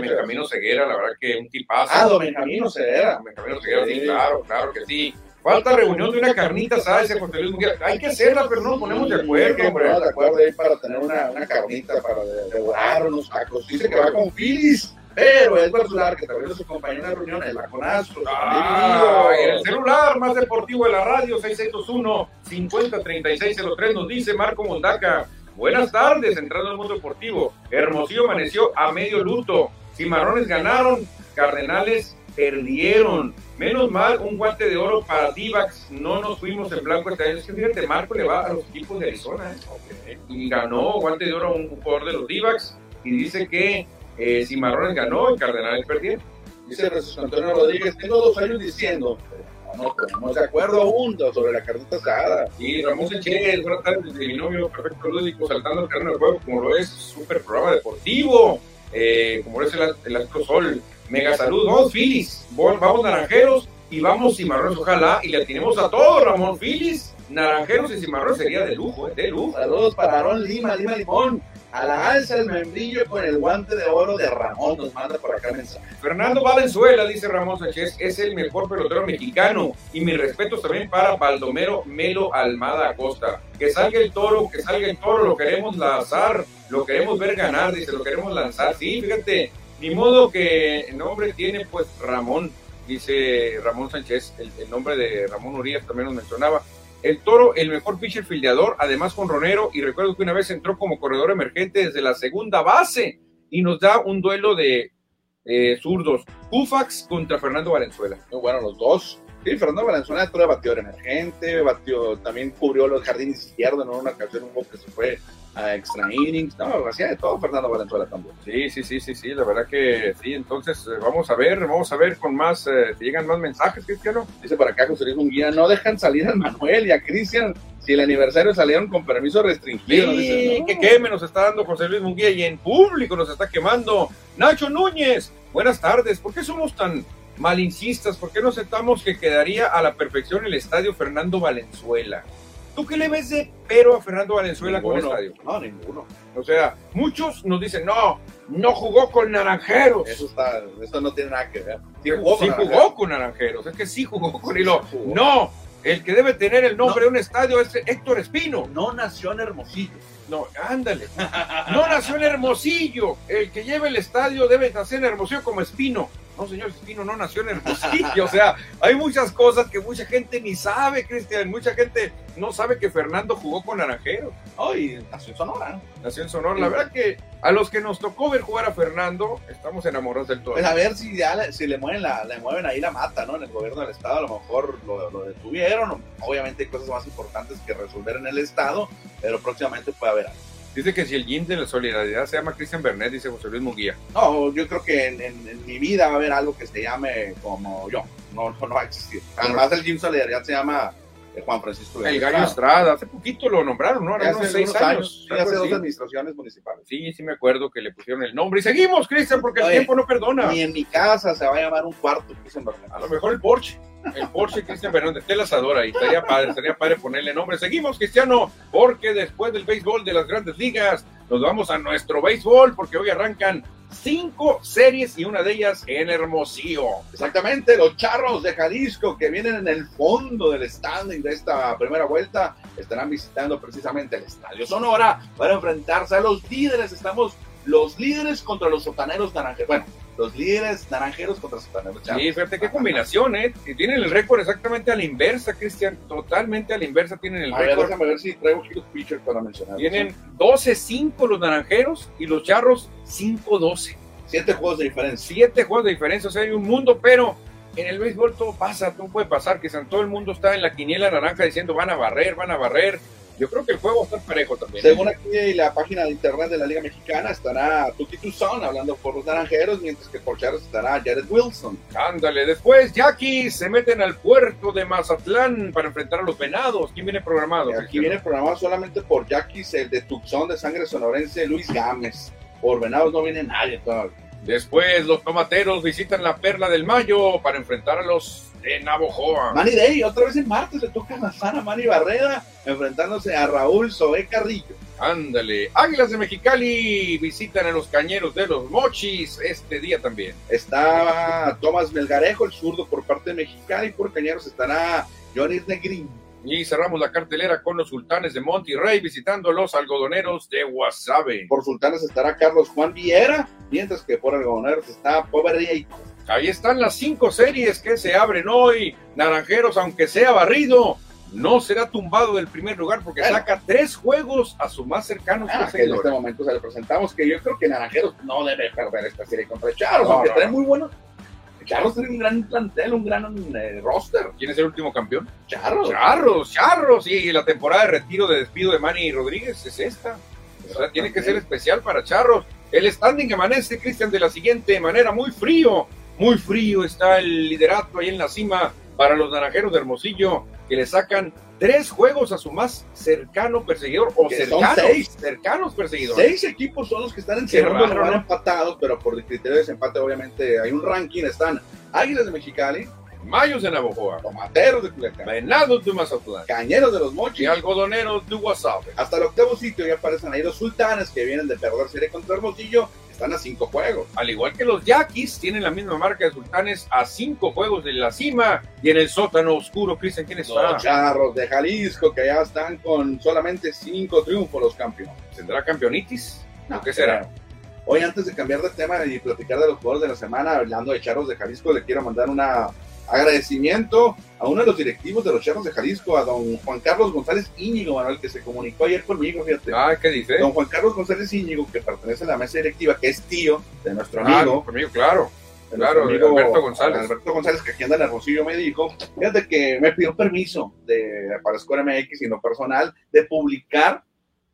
Benjamino Ceguera, la verdad que un tipazo. Ah, don Benjamín Cedera. Benjamino Ceguera, sí, Sí. claro, claro que sí. Falta reunión de una carnita, ¿sabes? José Luis. Hay que hacerla, pero no nos ponemos de acuerdo, que hombre. de acuerdo ahí para tener una, una carnita, para de- devorar unos tacos. Dice que va con Phillies, pero Edward Solar, que también se acompañó en la reunión, la. Ah, en el celular más deportivo de la radio 661-503603 nos dice Marco Mondaca. Buenas tardes, entrando al mundo deportivo. Hermosillo amaneció a medio luto. Cimarrones ganaron, Cardenales perdieron. Menos mal, un guante de oro para Divax. No nos fuimos en blanco este año. Es que fíjate, Marco le va a los equipos de Arizona. ¿eh? Y ganó guante de oro a un jugador de los Divax. Y dice que eh, Cimarrones ganó y Cardenales perdieron. Dice Francisco Antonio Rodríguez, tengo dos años diciendo, no ponemos de acuerdo aún sobre la carnita asada. Y Ramón Sánchez, buenas tardes, de mi novio perfecto lúdico, saltando el terreno del juego, como lo es, súper programa deportivo, eh, como lo es el, el Astro Sol. Mega salud, vamos Filis, vamos Naranjeros y vamos Cimarrones, ojalá, y le tenemos a todos, Ramón Filis, Naranjeros y Cimarrones sería de lujo, eh, de lujo. Saludos para Aarón Lima, Lima Limón. A la alza el membrillo con el guante de oro de Ramón, nos manda por acá mensaje. Fernando Valenzuela, dice Ramón Sánchez, es el mejor pelotero mexicano. Y mis respetos también para Baldomero Melo Almada Acosta. Que salga el toro, que salga el toro, lo queremos lanzar, lo queremos ver ganar, dice, lo queremos lanzar. Sí, fíjate, ni modo que nombre tiene pues Ramón, dice Ramón Sánchez, el, el nombre de Ramón Urias también nos mencionaba. El toro, el mejor pitcher fildeador, además con Ronero, y recuerdo que una vez entró como corredor emergente desde la segunda base y nos da un duelo de eh, zurdos. Ufax contra Fernando Valenzuela. Muy bueno los dos. Sí, Fernando Valenzuela de bateador emergente, batió, también cubrió los jardines izquierdos en una ocasión, un poco que se fue a extra innings. No, hacía de todo Fernando Valenzuela también. Sí, sí, sí, sí, sí, la verdad que sí. Entonces, eh, vamos a ver, vamos a ver con más, eh, si llegan más mensajes, Cristiano. Dice por acá José Luis Munguía, no dejan salir al Manuel y a Cristian si el aniversario salieron con permiso restringido. Sí, Dice, no. que queme nos está dando José Luis Munguía y en público nos está quemando. Nacho Núñez, buenas tardes. ¿Por qué somos tan malincistas? ¿Por qué no aceptamos que quedaría a la perfección el estadio Fernando Valenzuela? ¿Tú qué le ves de pero a Fernando Valenzuela con el estadio? No, ninguno. O sea, muchos nos dicen, no, no jugó con Naranjeros. Eso está, eso no tiene nada que ver. Sí jugó, con con Naranjeros, es que sí jugó con Hilo. No, el que debe tener el nombre de un estadio es Héctor Espino. No nació en Hermosillo. No, ándale. No nació en Hermosillo. El que lleva el estadio debe nacer en Hermosillo como Espino. No, señor Espino no nació en Hermosillo. O sea, hay muchas cosas que mucha gente ni sabe, Cristian. Mucha gente no sabe que Fernando jugó con Naranjeros. Hoy nació en Sonora. Nació en Sonora. La verdad que a los que nos tocó ver jugar a Fernando, estamos enamorados del todo. Pues a ver si ya le, si le mueven la, le mueven ahí la mata, ¿no? En el gobierno del estado a lo mejor lo, lo detuvieron. Obviamente hay cosas más importantes que resolver en el estado, pero próximamente puede haber algo. Dice que si el jean de la solidaridad se llama Cristian Bernet, dice José Luis Munguía. No, yo creo que en, en- en mi vida va a haber algo que se llame como yo. No, no, no va a existir. Además, el Gym Solidaridad se llama de Juan Francisco. El Gallo Estrada, hace poquito lo nombraron, ¿no? Hace unos seis años, sí, hace dos administraciones municipales. Sí, sí me acuerdo que le pusieron el nombre. Y seguimos, Cristian, porque el tiempo no perdona. Ni en mi casa se va a llamar un cuarto, Cristian A lo mejor el Porsche. El Porsche Cristian Fernández, el asador ahí, estaría padre, estaría padre ponerle nombre. Seguimos, Cristiano, porque después del béisbol de las grandes ligas, nos vamos a nuestro béisbol, porque hoy arrancan cinco series y una de ellas en Hermosillo. Exactamente, los charros de Jalisco que vienen en el fondo del standing de esta primera vuelta estarán visitando precisamente el Estadio Sonora para enfrentarse a los líderes. Estamos los líderes contra los sotaneros naranjeros. Bueno, los líderes naranjeros contra sotaneros. Sí, fíjate qué combinación, ¿eh? Tienen el récord exactamente a la inversa, Cristian. Totalmente a la inversa tienen el récord. déjame ver si traigo aquí los pitchers para mencionar. Tienen 12-5 los naranjeros y los charros 5-12. Siete juegos de diferencia. Siete juegos de diferencia, o sea, hay un mundo, pero en el béisbol todo pasa, todo puede pasar, que todo el mundo está en la quiniela naranja diciendo van a barrer, van a barrer, yo creo que el juego está parejo también. Según aquí la página de internet de la Liga Mexicana, estará Tuki Tuzón hablando por los naranjeros, mientras que por Charros estará Jared Wilson. Ándale, después Jackie se meten al puerto de Mazatlán para enfrentar a los venados. ¿Quién viene programado? Aquí viene programado solamente por Jackie, el de Tucson de sangre sonorense, Luis Gámez. Por venados no viene nadie todavía. Después los tomateros visitan la Perla del Mayo para enfrentar a los de Navojoa. Manny Day, otra vez en martes le toca a sana Manny Barrera enfrentándose a Raúl Sobe Carrillo. Ándale, Águilas de Mexicali visitan a los Cañeros de los Mochis este día también. Está Tomás Melgarejo, el zurdo por parte de Mexicali, por Cañeros estará Johnny Negrín. Y cerramos la cartelera con los sultanes de Monterrey visitando los algodoneros de Guasave. Por sultanes estará Carlos Juan Viera, mientras que por algodoneros está Pobre Ahí están las cinco series que se abren hoy. Naranjeros, aunque sea barrido, no será tumbado del primer lugar porque saca tres juegos a su más cercano ah, en este momento se le presentamos que yo creo que Naranjeros no debe perder esta serie contra Charros, aunque trae muy buenos Charros tiene un gran plantel, un gran eh, roster. ¿Quién es el último campeón? Charros. Charros, Charros. Y la temporada de retiro de despido de Manny Rodríguez es esta. O sea, tiene que ser especial para Charros. El standing amanece, Cristian, de la siguiente manera, muy frío. Muy frío está el liderato ahí en la cima para los naranjeros de Hermosillo, que le sacan tres juegos a su más cercano perseguidor o cercanos, seis. cercanos perseguidores. Seis equipos son los que están en segundo lugar empatados, pero por el criterio de desempate obviamente hay un ranking, están Águilas de Mexicali, Mayos de Navojoa, Tomateros de Culiacán, Venados de Mazatlán, Cañeros de los Mochis y Algodoneros de WhatsApp. Hasta el octavo sitio ya aparecen ahí los Sultanes que vienen de perder serie contra Hermosillo están a cinco juegos. Al igual que los Yaquis, tienen la misma marca de Sultanes a cinco juegos de la cima. Y en el sótano oscuro, Cristian, ¿quién está? Los Charros de Jalisco, que ya están con solamente cinco triunfos los campeones. ¿Tendrá campeonitis? No, ¿Qué será? Hoy, antes de cambiar de tema y platicar de los jugadores de la semana, hablando de Charros de Jalisco, le quiero mandar una agradecimiento a uno de los directivos de los Charros de Jalisco, a don Juan Carlos González Íñigo, Manuel, que se comunicó ayer conmigo, fíjate. Ah, ¿qué dice? Don Juan Carlos González Íñigo, que pertenece a la mesa directiva, que es tío de nuestro ah, amigo. amigo, claro. Claro, amigo, Alberto González. Alberto González, que aquí anda en Hermosillo, me dijo, fíjate que me pidió permiso de, para Score MX y no personal, de publicar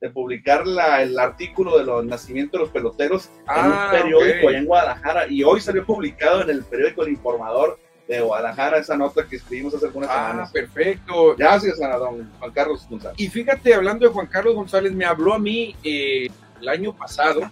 de publicar la, el artículo de los nacimientos de los peloteros en un ah, periódico en Guadalajara y hoy salió publicado en el periódico El Informador de Guadalajara, esa nota que escribimos hace algunas ah, semanas. perfecto. Gracias a don Juan Carlos González. Y fíjate, hablando de Juan Carlos González, me habló a mí eh, el año pasado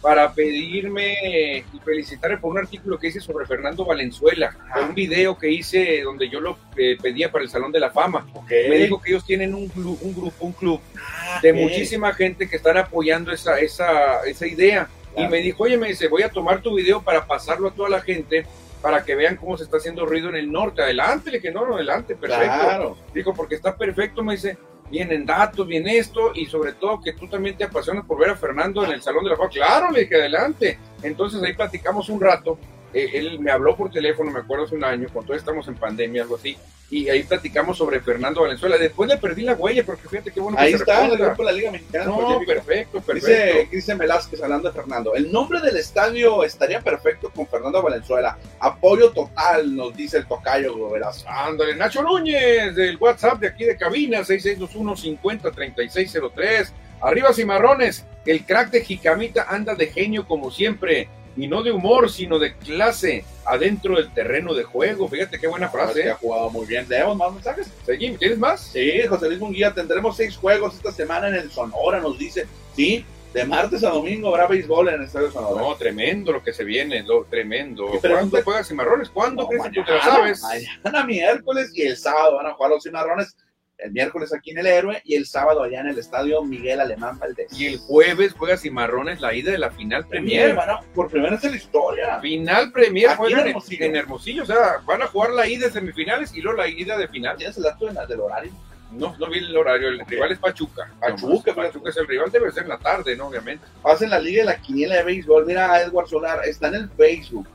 para pedirme y felicitarme por un artículo que hice sobre Fernando Valenzuela, un video que hice donde yo lo eh, pedía para el Salón de la Fama. Me dijo que ellos tienen un, un grupo, un club ah, de muchísima gente que están apoyando esa, esa, esa idea. Y me dijo, oye, me dice, voy a tomar tu video para pasarlo a toda la gente para que vean cómo se está haciendo ruido en el norte. Adelante, le que no, adelante, perfecto. Claro. Dijo, porque está perfecto, me dice, vienen datos, viene esto, y sobre todo que tú también te apasionas por ver a Fernando en el Salón de la Fama. Claro, le dije, adelante. Entonces ahí platicamos un rato. Eh, él me habló por teléfono, me acuerdo hace un año, cuando estamos en pandemia, algo así, y ahí platicamos sobre Fernando Valenzuela. Después le perdí la huella, porque fíjate qué bueno Ahí está, en el grupo de la Liga Mexicana. No, perfecto, perfecto. Dice, dice Velázquez hablando de Fernando. El nombre del estadio estaría perfecto con Fernando Valenzuela. Apoyo total, nos dice el tocayo Velázquez. Ándale, Nacho Núñez, del WhatsApp de aquí de cabina, 6621-503603. Arriba Cimarrones, el crack de Jicamita anda de genio como siempre y no de humor, sino de clase adentro del terreno de juego. Fíjate qué buena frase. Que ha jugado muy bien. ¿Leemos más mensajes? Seguimos. ¿Tienes más? Sí, José Luis Munguía, tendremos seis juegos esta semana en el Sonora, nos dice. Sí, de martes a domingo habrá béisbol en el Estadio Sonora. No, tremendo lo que se viene, lo, tremendo. Pero- ¿Cuándo juegas Cimarrones? ¿Cuándo No, crees que tú te mañana, lo sabes? Mañana miércoles y el sábado van a jugar los cimarrones. El miércoles aquí en el Héroe y el sábado allá en el estadio Miguel Alemán Valdés. Y el jueves juega Cimarrones la ida de la final Premier. A- por primera vez en la historia. Final Premier juegan en en, Hermosillo. en Hermosillo. O sea, van a jugar la ida de semifinales y luego la ida de final. ¿Tienes el dato de la- del horario? No, no vi el horario. El rival es Pachuca. Pachuca, Pachuca es el rival. Debe ser en la tarde, ¿no? Obviamente. Pasen la liga de la quiniela de béisbol. Mira a Edward Solar, está en el Facebook.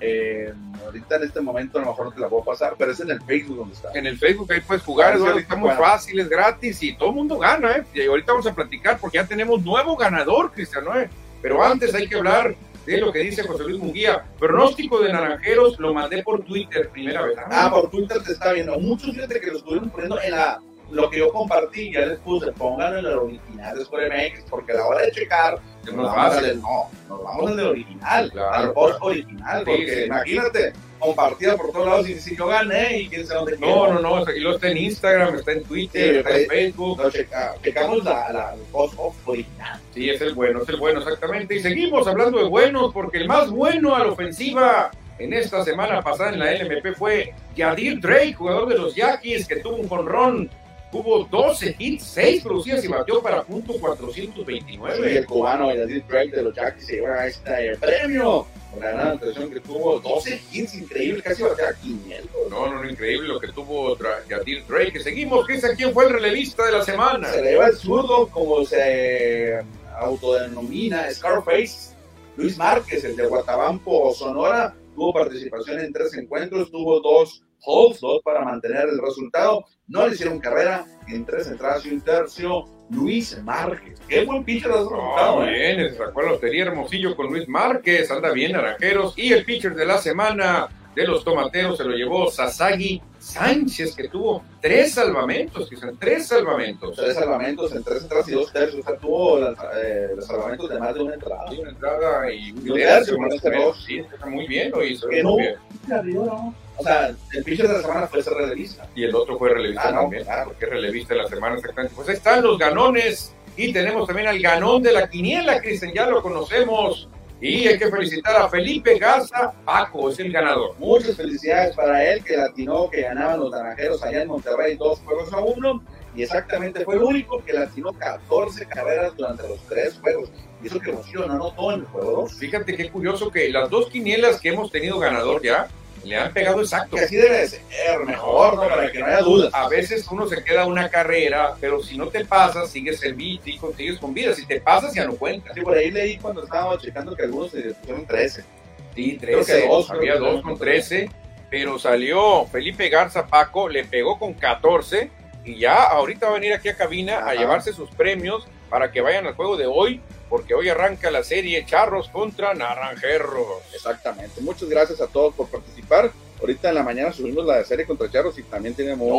Eh, ahorita en este momento a lo mejor no te la puedo pasar, pero es en el Facebook donde está. En el Facebook ahí puedes jugar, Eduardo, ahorita está muy fácil, es gratis y todo el mundo gana, ¿eh? Y ahorita vamos a platicar porque ya tenemos nuevo ganador, Cristian, ¿no? Pero antes hay que hablar de lo que dice José Luis Munguía. Pronóstico de Naranjeros lo mandé por Twitter primera vez. Ah, por Twitter te está viendo. Muchos fíjate que lo estuvieron poniendo en la lo que yo compartí, ya les puse, pónganlo en el original de Square MX, porque a la hora de checar, Es nos más vamos fácil. al del, no, nos vamos al del original, Claro, al post claro. original, porque sí. imagínate, compartida por todos lados y si yo gané y quién sabe dónde No, no, no, y lo está en Instagram, está en Twitter, Sí, está en sí. Facebook. Lo checa- checamos la, la, el post original. Sí, es el bueno, es el bueno, exactamente. Y seguimos hablando de buenos, porque el más bueno a la ofensiva en esta semana pasada en la LMP fue Yadir Drake, jugador de los Yankees, que tuvo un jonrón, tuvo 12 hits, 6 producidas y batió para punto Y 429. el cubano Yadir Drake de los Yankees se lleva este premio por la gran actuación que tuvo 12 hits, increíble, casi batea a 500. No, no, no, increíble lo que tuvo Yadir Drake. Que seguimos, Cristian, ¿quién fue el relevista de la semana? Se le lleva el zurdo, como se autodenomina, Scarface. Luis Márquez, el de Guatabampo, Sonora, tuvo participación en tres encuentros, tuvo dos holds, dos para mantener el resultado. No le hicieron carrera en tres entradas y un tercio. Luis Márquez. Qué buen pitcher has Oh, resultado, ¿eh? bien, sacó la lotería Hermosillo con Luis Márquez, anda bien Naranjeros. Y el pitcher de la semana de los tomateros se lo llevó Sasagi Sánchez, que tuvo tres salvamentos, que son tres salvamentos. Tres salvamentos en tres entradas y dos tercios. O sea, tuvo eh, los salvamentos de más de una entrada. Una entrada y un tercio. Sí, está muy bien, lo hizo. Que no. bien. O sea, el pitcher de la semana fue ese relevista. Y el otro fue relevista Ah, no, también, claro. porque es relevista de la semana exactamente. Pues ahí están los ganones. Y tenemos también al ganón de la quiniela, Cristian, ya lo conocemos. Y hay que felicitar a Felipe Garza. Paco es el ganador. Muchas felicidades para él que latinó que ganaban los naranjeros allá en Monterrey dos juegos a uno. Y exactamente fue el único que latinó 14 carreras durante los tres juegos. Y eso que no anotó en el juego 2. Fíjate qué curioso que las dos quinielas que hemos tenido ganador ya le han pegado exacto. Que así debe de ser mejor, ¿no? Para que no haya dudas. A veces uno se queda una carrera, pero si no te pasas, sigues en vida, sigues con vida. Si te pasas, ya no cuenta. Sí, por ahí leí cuando estaba checando que algunos se pusieron 13. Sí, Creo 13. que dos, había dos con 13, pero salió Felipe Garza Paco, le pegó con 14 y ya ahorita va a venir aquí a cabina a llevarse sus premios para que vayan al juego de hoy, porque hoy arranca la serie Charros contra Naranjeros. Exactamente. Muchas gracias a todos por participar. Ahorita en la mañana subimos la serie contra Charros y también tenemos. No,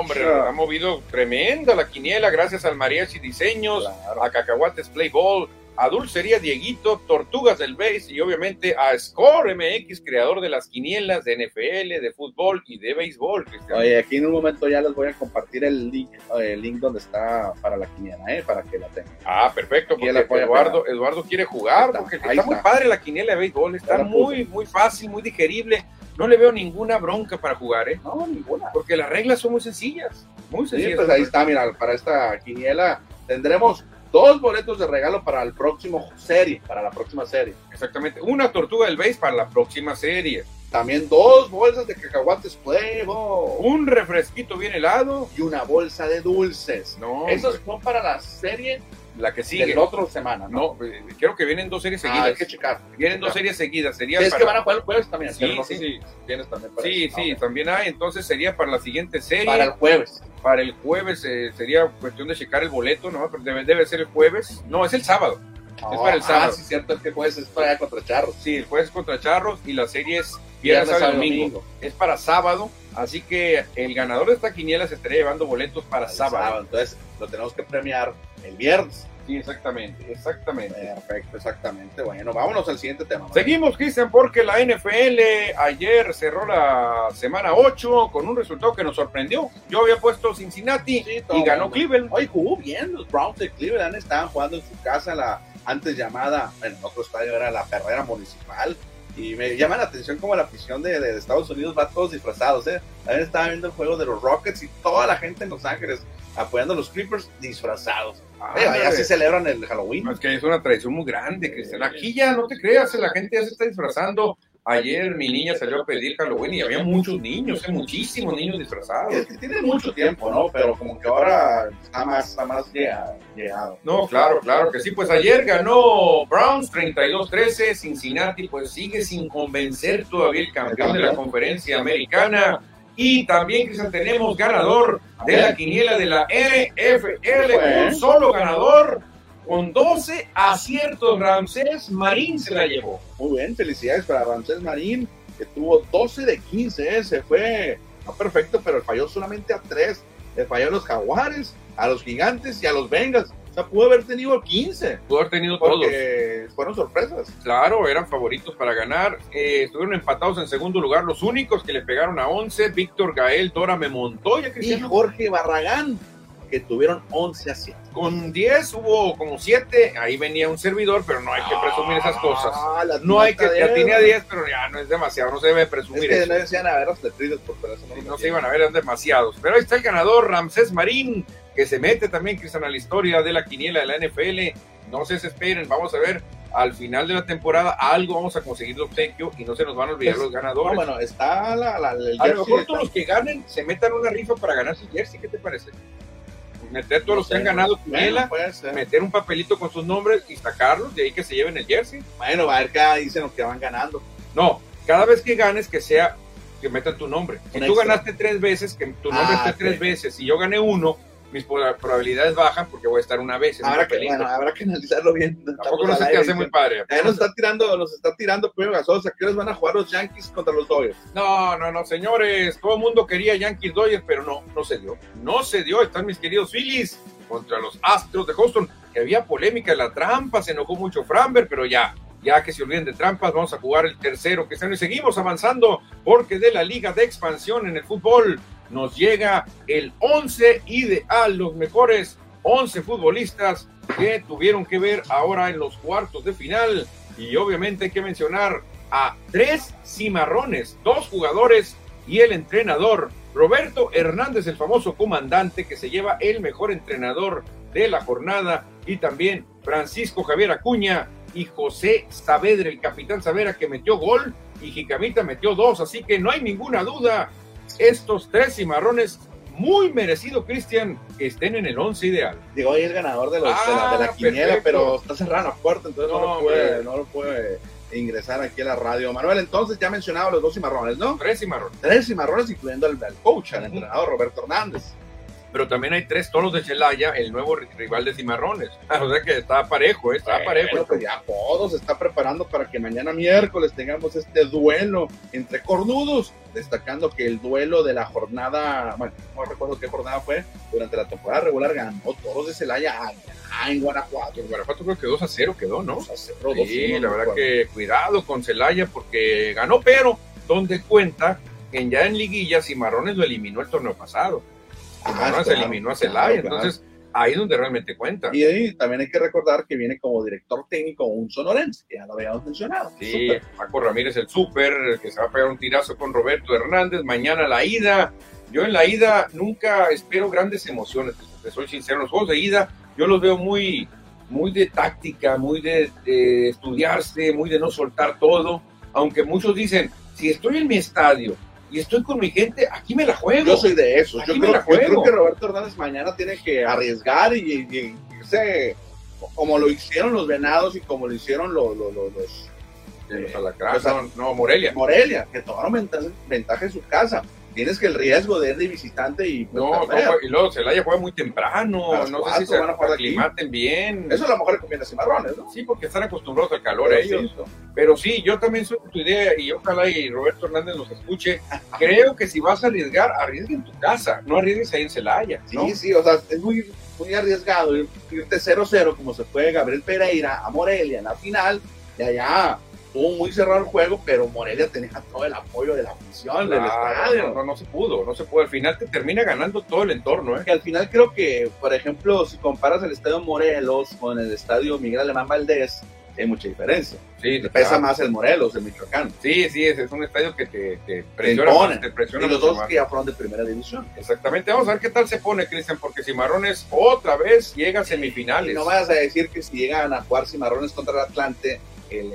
hombre, ha movido tremenda la quiniela gracias al Mariachi Diseños, Claro. a Cacahuates Play Ball, a Dulcería Dieguito, Tortugas del Base y obviamente a Score MX, creador de las quinielas de NFL, de fútbol y de béisbol. Cristian. Oye, aquí en un momento ya les voy a compartir el link, eh, el link donde está para la quiniela, ¿eh? Para que la tengan. Ah, perfecto, porque Eduardo, Eduardo quiere jugar, está, porque está muy padre la quiniela de béisbol, está muy, muy fácil, muy digerible. No le veo ninguna bronca para jugar, ¿eh? No, ninguna. Porque las reglas son muy sencillas, muy Sí, sencillas. pues ahí está, mira, para esta quiniela tendremos dos boletos de regalo para el próximo serie, para la próxima serie. Exactamente, una tortuga del base para la próxima serie. También dos bolsas de cacahuates Playboy Un refresquito bien helado. y una bolsa de dulces. No, Esos son para la serie la que sigue. la otra semana, ¿no? No, eh, creo que vienen dos series Ah, seguidas. hay que checar. Vienen dos series seguidas. Sería Es para- que van a jugar el jueves también. Sí, sí. tienes también para Sí, sí, Ah, también hay. Entonces sería para la siguiente serie. Para el jueves. Para el jueves eh, sería cuestión de checar el boleto, ¿no? Pero debe, debe ser el jueves. No, es el sábado. Para el sábado. Ah, sí, cierto, es que jueves es para contra Charros. Sí, el jueves contra Charros y la serie es viernes, sábado y domingo. Es para sábado. Así que el ganador de esta quiniela se estaría llevando boletos para sábado. Entonces lo tenemos que premiar el viernes. Sí, exactamente, exactamente. Perfecto, exactamente. Bueno, vámonos al siguiente tema. Seguimos, Cristian, porque la NFL ayer cerró la semana 8 con un resultado que nos sorprendió. Yo había puesto Cincinnati Sí, y ganó. Cleveland. Hoy jugó bien los Browns de Cleveland, estaban jugando en su casa la antes llamada, en otro estadio era la Perrera Municipal. Y me llama la atención como la afición de, de Estados Unidos va todos disfrazados, ¿eh? También estaba viendo el juego de los Rockets y toda la gente en Los Ángeles apoyando a los Clippers disfrazados. Eh, allá sí celebran el Halloween. Es que es una tradición muy grande, Cristian. Aquí ya no te creas, la gente ya se está disfrazando. Ayer mi niña salió a pedir Halloween y había muchos niños, eh, muchísimos niños disfrazados. Es que tiene mucho tiempo, ¿no? Pero como que ahora está más, está más llegado. No, claro, claro que sí. Pues ayer ganó Browns 32-13. Cincinnati pues sigue sin convencer todavía el campeón de la conferencia americana. Y también, Cristian, tenemos ganador de la quiniela de la NFL. Un solo ganador con 12 aciertos. Ramsés Marín se la llevó. Muy bien, felicidades para Ramsés Marín, que tuvo 12 de 15, ¿eh? se fue, no perfecto, pero falló solamente a 3. Le falló a los Jaguares, a los Gigantes y a los Bengals. O sea, pudo haber tenido 15, Pudo haber tenido todos. porque fueron sorpresas. Claro, eran favoritos para ganar. Eh, estuvieron empatados en segundo lugar. Los únicos que le pegaron a 11, Víctor Gael, Dórame Montoya, Y Cristiano. Jorge Barragán, que tuvieron 11 aciertos. Con 10 hubo como 7. Ahí venía un servidor, pero no hay que presumir esas cosas. Ah, No hay que, ya tenía 10, pero ya no es demasiado, no se debe Es presumir que eso. no decían a ver los tetridos, por eso no, lo No se iban a ver, eran demasiados. Pero ahí está el ganador, Ramsés Marín, que se mete también, Cristian, a la historia de la quiniela de la NFL. No se desesperen, vamos a ver al final de la temporada algo vamos a conseguir de obsequio y no se nos van a olvidar Pues, los No, ganadores. bueno, está la, la, el a lo mejor todos los que ganen se metan una rifa para ganar su jersey, ¿qué te parece? Meter todos no los que han ganado Bueno, ser. meter un papelito con sus nombres y sacarlos, de ahí que se lleven el jersey. Bueno, a ver qué dicen los que van ganando. No, cada vez que ganes que sea que metan tu nombre. Si Un tú extra. ganaste tres veces, que tu nombre Ah, esté tres veces. Si yo gané uno, mis proba- probabilidades bajan porque voy a estar una vez en Habrá que, bueno, habrá que analizarlo bien. Tampoco no se te hace muy padre. Ya nos está tirando, nos está tirando Pedro Gasosa. ¿Qué van a jugar los Yankees contra los Dodgers? No, no, no, señores. Todo el mundo quería Yankees Dodgers, pero no, no se dio. No se dio. Están mis queridos Phillies contra los Astros de Houston. Que había polémica en la trampa, se enojó mucho Framber, pero ya, ya que se olviden de trampas, vamos a jugar el tercero que están y seguimos avanzando porque de la Liga de Expansión en el fútbol nos llega el 11 ideal, los mejores 11 futbolistas que tuvieron que ver ahora en los cuartos de final. Y obviamente hay que mencionar a tres cimarrones, dos jugadores y el entrenador. Roberto Hernández, el famoso comandante que se lleva el mejor entrenador de la jornada, y también Francisco Javier Acuña y José Saavedra, el capitán Saavedra que metió gol y Jicamita metió dos, así que no hay ninguna duda, estos tres cimarrones, muy merecido, Cristian, que estén en el once ideal. Digo, hoy es ganador de, los, de la, de la Ah, quiniela, pero está cerrada la puerta, entonces no, No, lo puede, no lo puede ingresar aquí a la radio. Manuel, entonces ya mencionaba los dos cimarrones, ¿no? Tres cimarrones. Tres cimarrones, incluyendo al, al coach, al entrenador Roberto Hernández. Pero también hay tres toros de Celaya, el nuevo ri- rival de Cimarrones. O sea que está parejo, ¿eh? está parejo. Bueno, pues ya todo se está preparando para que mañana miércoles tengamos este duelo entre cornudos, destacando que el duelo de la jornada, bueno, no recuerdo qué jornada fue, durante la temporada regular ganó Toros de Celaya allá en Guanajuato. El Guanajuato creo que 2 a 0 quedó, ¿no? O sea, cerró dos, Sí, uno, la verdad que cuidado con Celaya porque ganó, pero donde cuenta que ya en liguilla Cimarrones lo eliminó el torneo pasado. Cimarrones Ah, claro, eliminó a claro, Celaya, claro. entonces ahí es donde realmente cuenta. Y ahí también hay que recordar que viene como director técnico un sonorense, que ya lo habíamos mencionado. Sí, Súper. Paco Ramírez el súper, el que se va a pegar un tirazo con Roberto Hernández. Mañana la ida. Yo en la ida nunca espero grandes emociones, te soy sincero. Los juegos de ida yo los veo muy, muy de táctica, muy de, de estudiarse, muy de no soltar todo. Aunque muchos dicen, si estoy en mi estadio y estoy con mi gente, aquí me la juego. Yo soy de esos. Yo Aquí me creo, la yo creo que Roberto Hernández mañana tiene que arriesgar y, y irse como lo hicieron los Venados y como lo hicieron los, los, los- los, Los eh, Alacranes, los- no, no, Morelia. Morelia, que tomaron ventaja, ventaja en su casa. Tienes que el riesgo de ir de visitante y pues, No, no, y luego Celaya juega muy temprano, A no sé cuatro si se van a aclimaten bien. Eso a lo mejor conviene a Cimarrones, ¿no? Sí, porque están acostumbrados al calor Pero ellos. sí, Pero sí, yo también soy tu idea y ojalá y Roberto Hernández nos escuche. Creo que si vas a arriesgar, arriesga en tu casa, no arriesgues ahí en Celaya. Sí, ¿no? sí, o sea, es muy, muy arriesgado ir- irte 0-0 como se fue Gabriel Pereira a Morelia en la final, y allá tuvo muy cerrado el juego, pero Morelia tenía todo el apoyo de la afición, del Claro, estadio. no, no, se pudo, no se pudo. Al final te termina ganando todo el entorno, ¿eh? Que al final creo que, por ejemplo, si comparas el estadio Morelos con el estadio Miguel Alemán Valdés, hay mucha diferencia. Sí, Te pesa claro. más el Morelos, el Michoacán. Sí, sí, es, es un estadio que te, te Te presiona, impone. más, te Y presiona los mucho dos más. que ya fueron de primera división. Exactamente, vamos a ver qué tal se pone, Cristian, porque Cimarrones otra vez llega a Y semifinales. no vayas a decir que si llegan a jugar Cimarrones contra el Atlante, el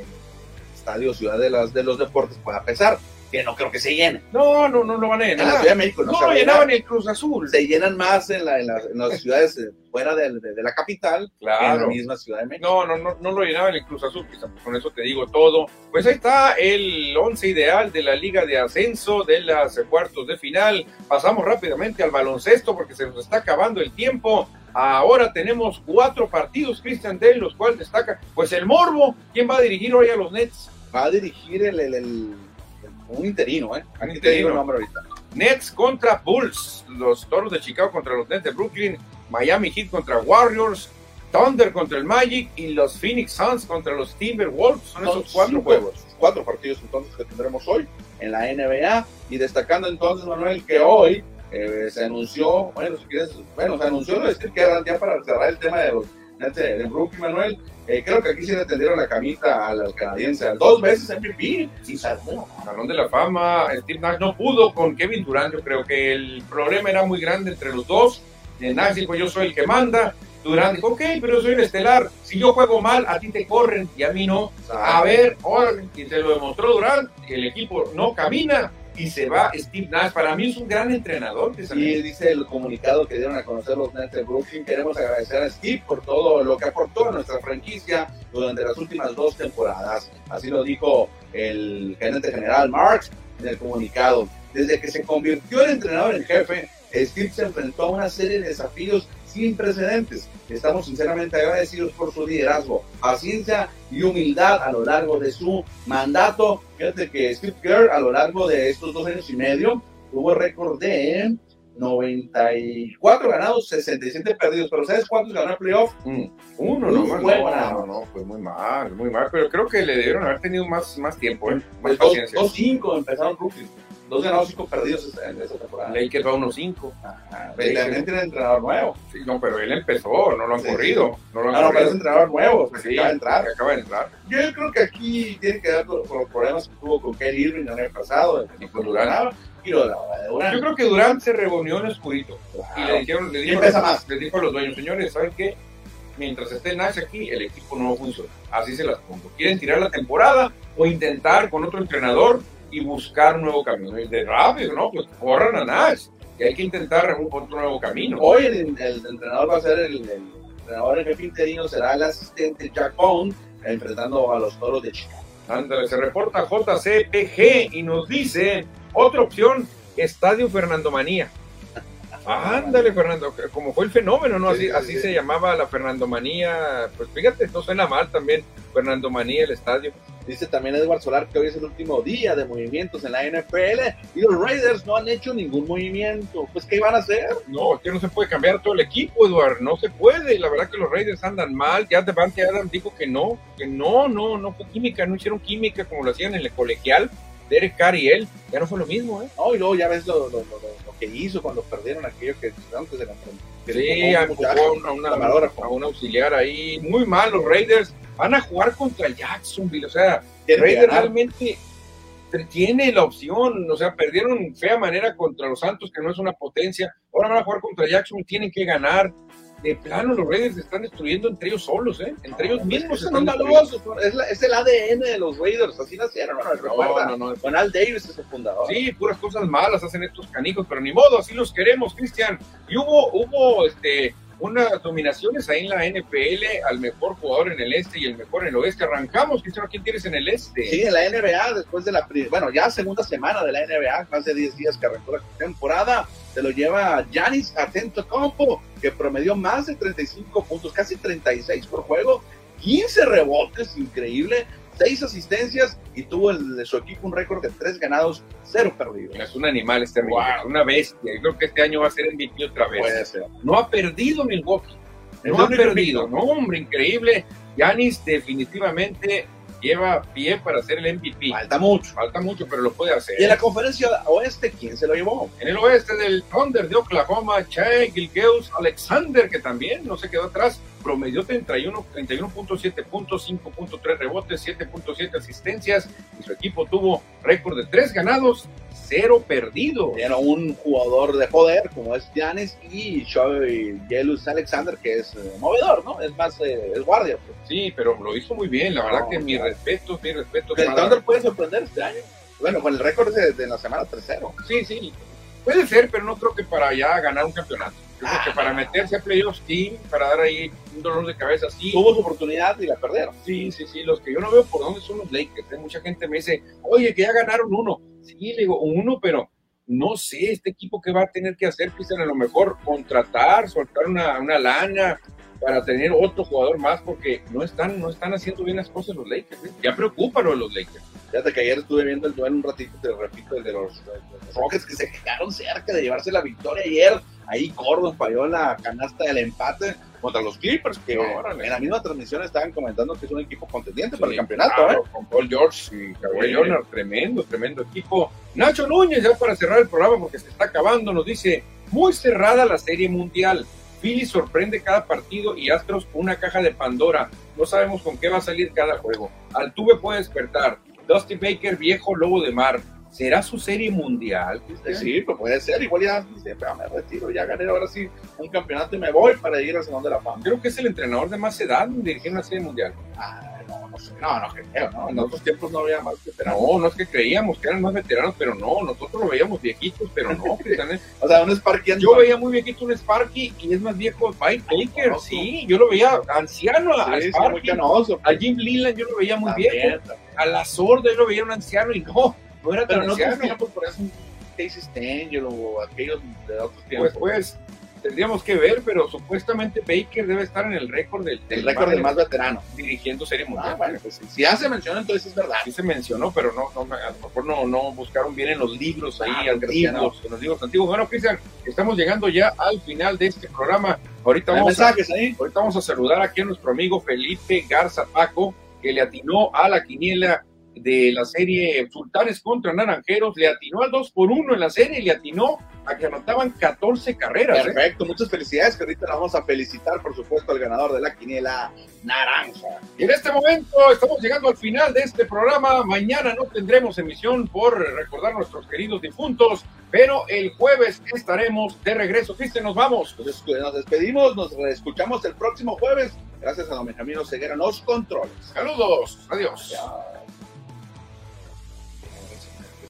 estadio Ciudad de, las, de los Deportes pueda pesar, que no creo que se llene. No, no, no lo van a En la llenar. Ciudad de México no, No se lo llenar. llenaban el Cruz Azul. Se llenan más en, la- en la- en las ciudades eh, fuera de, de- de la capital que en la Claro. misma Ciudad de México. No, no, no, no lo llenaba el Cruz Azul, quizá, con eso te digo todo. Pues ahí está el once ideal de la Liga de Ascenso de las cuartos de final. Pasamos rápidamente al baloncesto porque se nos está acabando el tiempo. Ahora tenemos cuatro partidos, Cristian, de los cuales destaca, pues el Morbo. ¿Quién va a dirigir hoy a los Nets? Va a dirigir el, el- el- el- un interino, ¿eh? Aquí te digo interino. el nombre ahorita. Nets contra Bulls, los Toros de Chicago contra los Nets de Brooklyn, Miami Heat contra Warriors, Thunder contra el Magic y los Phoenix Suns contra los Timberwolves. Son Son esos cuatro cinco- juegos. Cuatro partidos entonces que tendremos hoy en la NBA. Y destacando entonces, Manuel, que hoy eh, se anunció, bueno, si quieres, bueno, se anunció, decir que eran ya para cerrar el tema de los de, de Brooklyn, Manuel. eh, creo que aquí sí le tendieron la camita al, canadiense, dos veces MVP, sí. Salón de la Fama, Steve Nash no pudo con Kevin Durant. Yo creo que el problema era muy grande entre los dos. Nash dijo: Yo soy el que manda. Durant dijo: Ok, pero yo soy el estelar. Si yo juego mal, a ti te corren y a mí no. A ver, órale, y se lo demostró Durant, el equipo no camina y se va Steve Nash. Para mí es un gran entrenador. que Y dice el comunicado que dieron a conocer los Nets de Brooklyn. Queremos agradecer a Steve por todo lo que aportó a nuestra franquicia durante las últimas dos temporadas. Así lo dijo el gerente general Marks en el comunicado. Desde que se convirtió en entrenador en jefe, Steve se enfrentó a una serie de desafíos sin precedentes. Estamos sinceramente agradecidos por su liderazgo, paciencia y humildad a lo largo de su mandato. Fíjate que Steve Kerr a lo largo de estos dos años y medio tuvo récord de 94 ganados, 67 perdidos. Pero ¿sabes cuántos ganó el playoff? Mm, Uno No, nada no, más. no, pues muy mal, muy mal. Pero creo que le debieron haber tenido más, más tiempo, ¿eh? más Pues dos- paciencia. 2-5 empezaron rookies. Dos ganados, cinco perdidos en esta temporada. Lakers va 1-5. Ajá. Y también tiene entrenador nuevo. Sí, no, pero él empezó, no lo han Sí, corrido. No lo han Ah, no, pero es entrenador nuevo, Sí, acaba de entrar. acaba de entrar. Yo creo que aquí tiene que ver con, con los problemas que tuvo con Kelly Irving el año pasado, Y con ganaba, y lo de Durant. Yo creo que Durant se reunió en oscurito y le dijeron, le ¿Quién dijo, pesa más? les dijo a los dueños, señores, ¿saben qué? Mientras esté Nash aquí, el equipo no funciona. Así se las pongo. ¿Quieren tirar la temporada o intentar con otro entrenador y buscar un nuevo camino? Y de rápido, ¿no? Pues corran a Nash. Que hay que intentar un, otro nuevo camino. Hoy el, el entrenador va a ser el, el entrenador en jefe interino, será el asistente Jack Bone, enfrentando a los toros de Chicago. Ándale, se reporta JCPG y nos dice otra opción, Estadio Fernando Manía. Ándale, Fernando, como fue el fenómeno, ¿no? Así, Sí, sí, así sí. se llamaba la Fernandomanía. Pues fíjate, no suena mal también, Fernandomanía, el estadio. Dice también Edward Solar que hoy es el último día de movimientos en la NFL y los Raiders no han hecho ningún movimiento. Pues, ¿qué van a hacer? No, es que no se puede cambiar todo el equipo, Eduardo, no se puede. La verdad que los Raiders andan mal. Ya Devante Adams dijo que no, que no, no, no fue química, no hicieron química como lo hacían en el colegial. Derek Carr y él, ya no fue lo mismo, ¿eh? No, y luego ya ves lo- lo- lo- lo que hizo cuando perdieron aquello que antes de la que Sí, le tocó un empujó muchacho, a, una- a un auxiliar ahí. Muy mal los Raiders. Van a jugar contra Jacksonville. O sea, que Raiders realmente tiene la opción. O sea, perdieron fea manera contra los Santos, que no es una potencia. Ahora van a jugar contra Jacksonville, tienen que ganar. De plano, los Raiders se están destruyendo entre ellos solos, ¿eh? Entre ellos mismos se están malosos, es, la- es el ADN de los Raiders, así nacieron, ¿no? Recuerda, no, no. con Al Davis es el fundador. Sí, puras cosas malas hacen estos canijos, pero ni modo, así los queremos, Cristian. Y hubo, hubo este, unas nominaciones ahí en la NPL al mejor jugador en el este y el mejor en el oeste. Arrancamos, Cristiano, ¿quién tienes en el este? Sí, en la NBA, después de la, bueno, ya segunda semana de la NBA, más de 10 días que arrancó la temporada, se lo lleva Giannis Compo, que promedió más de 35 puntos, casi 36 por juego, 15 rebotes, increíble, seis asistencias y tuvo el de su equipo un récord de tres ganados, cero perdidos. Es un animal este amigo, una bestia. Yo creo que este año va a ser MVP otra vez. No ha perdido Milwaukee. No ha perdido. No, hombre, increíble. Yanis definitivamente lleva pie para ser el MVP. Falta mucho. Falta mucho, pero lo puede hacer. ¿Y en la conferencia oeste quién se lo llevó? En el oeste del Thunder de Oklahoma, Chai Gilgeus Alexander, que también no se quedó atrás, promedió 31, 31.7 puntos, 5.3 rebotes, 7.7 asistencias, y su equipo tuvo récord de 3 ganados, 0 perdidos. Era un jugador de poder como es Giannis y Gilgeus Alexander, que es eh, movedor, ¿no? Es más, eh, es guardia. Pues. Sí, pero lo hizo muy bien, la verdad que mi respeto, mi respeto. El Thunder puede sorprender este año. Bueno, con el récord de, la semana 3-0. Sí, sí, puede ser, pero no creo que para ya ganar un campeonato. Creo que para meterse a playoffs, sí, para dar ahí un dolor de cabeza, sí. Tuvo su oportunidad y la perdieron. Sí, sí, sí. Los que yo no veo por dónde son los Lakers. ¿eh? Mucha gente me dice, oye, que ya ganaron uno. Sí, le digo, uno, pero no sé, este equipo que va a tener que hacer, Cristian, a lo mejor contratar, soltar una, una lana, para tener otro jugador más porque no están, no están haciendo bien las cosas los Lakers. ¿eh? Ya preocupa lo de los Lakers. Fíjate que ayer estuve viendo el duelo un ratito, te repito, el de los, Rockets que se quedaron cerca de llevarse la victoria ayer. Ahí Gordon falló la canasta del empate contra los Clippers, que en la misma transmisión estaban comentando que es un equipo contendiente para el campeonato. ¿eh? Con Paul George y Kawhi Leonard, tremendo, tremendo equipo. Nacho Núñez, ya para cerrar el programa porque se está acabando, nos dice, muy cerrada la serie mundial Philly sorprende cada partido y Astros una caja de Pandora. No sabemos con qué va a salir cada juego. Altuve puede despertar. Dusty Baker, viejo lobo de mar. ¿Será su serie mundial? Sí, pues puede ser. Igual ya me retiro, ya gané ahora sí un campeonato y me voy para ir al Salón de la Fama. Creo que es el entrenador de más edad en dirigir una serie mundial. Ah, no, no creo, ¿no? En otros tiempos no había más veteranos. No, no es que creíamos que eran más veteranos, pero no, nosotros lo veíamos viejitos, pero no. o sea, un Sparky. Yo veía muy viejito un Sparky y es más viejo Mike Baker, sí, yo lo veía anciano a, Sparky. A Jim Leland yo lo veía muy viejo. A la sorda yo lo veía un anciano y no, no era tan pero anciano. no tiempos por eso Casey o aquellos de otros tiempos. Pues, pues, tendríamos que ver, pero supuestamente Baker debe estar en el récord del, el récord del más veterano dirigiendo Serie Mundial. Ah, bueno, pues si ya se mencionó, entonces es verdad. Sí se mencionó, pero no, no a lo mejor no, no buscaron bien en los libros ahí ah, antiguos, en los libros antiguos. Bueno, Cristian, estamos llegando ya al final de este programa. Ahorita vamos, a, ahorita vamos a saludar aquí a nuestro amigo Felipe Garza Paco, que le atinó a la quiniela de la serie Sultanes contra Naranjeros, le atinó al 2 por 1 en la serie y le atinó a que anotaban 14 carreras. ¿eh? Perfecto, muchas felicidades, que ahorita la vamos a felicitar, por supuesto, al ganador de la quiniela naranja. Y en este momento estamos llegando al final de este programa. Mañana no tendremos emisión por recordar nuestros queridos difuntos, pero el jueves estaremos de regreso. Cristian, nos vamos. Pues, nos despedimos, nos escuchamos el próximo jueves. Gracias a don Benjamín Ceguera, los controles. Saludos, adiós.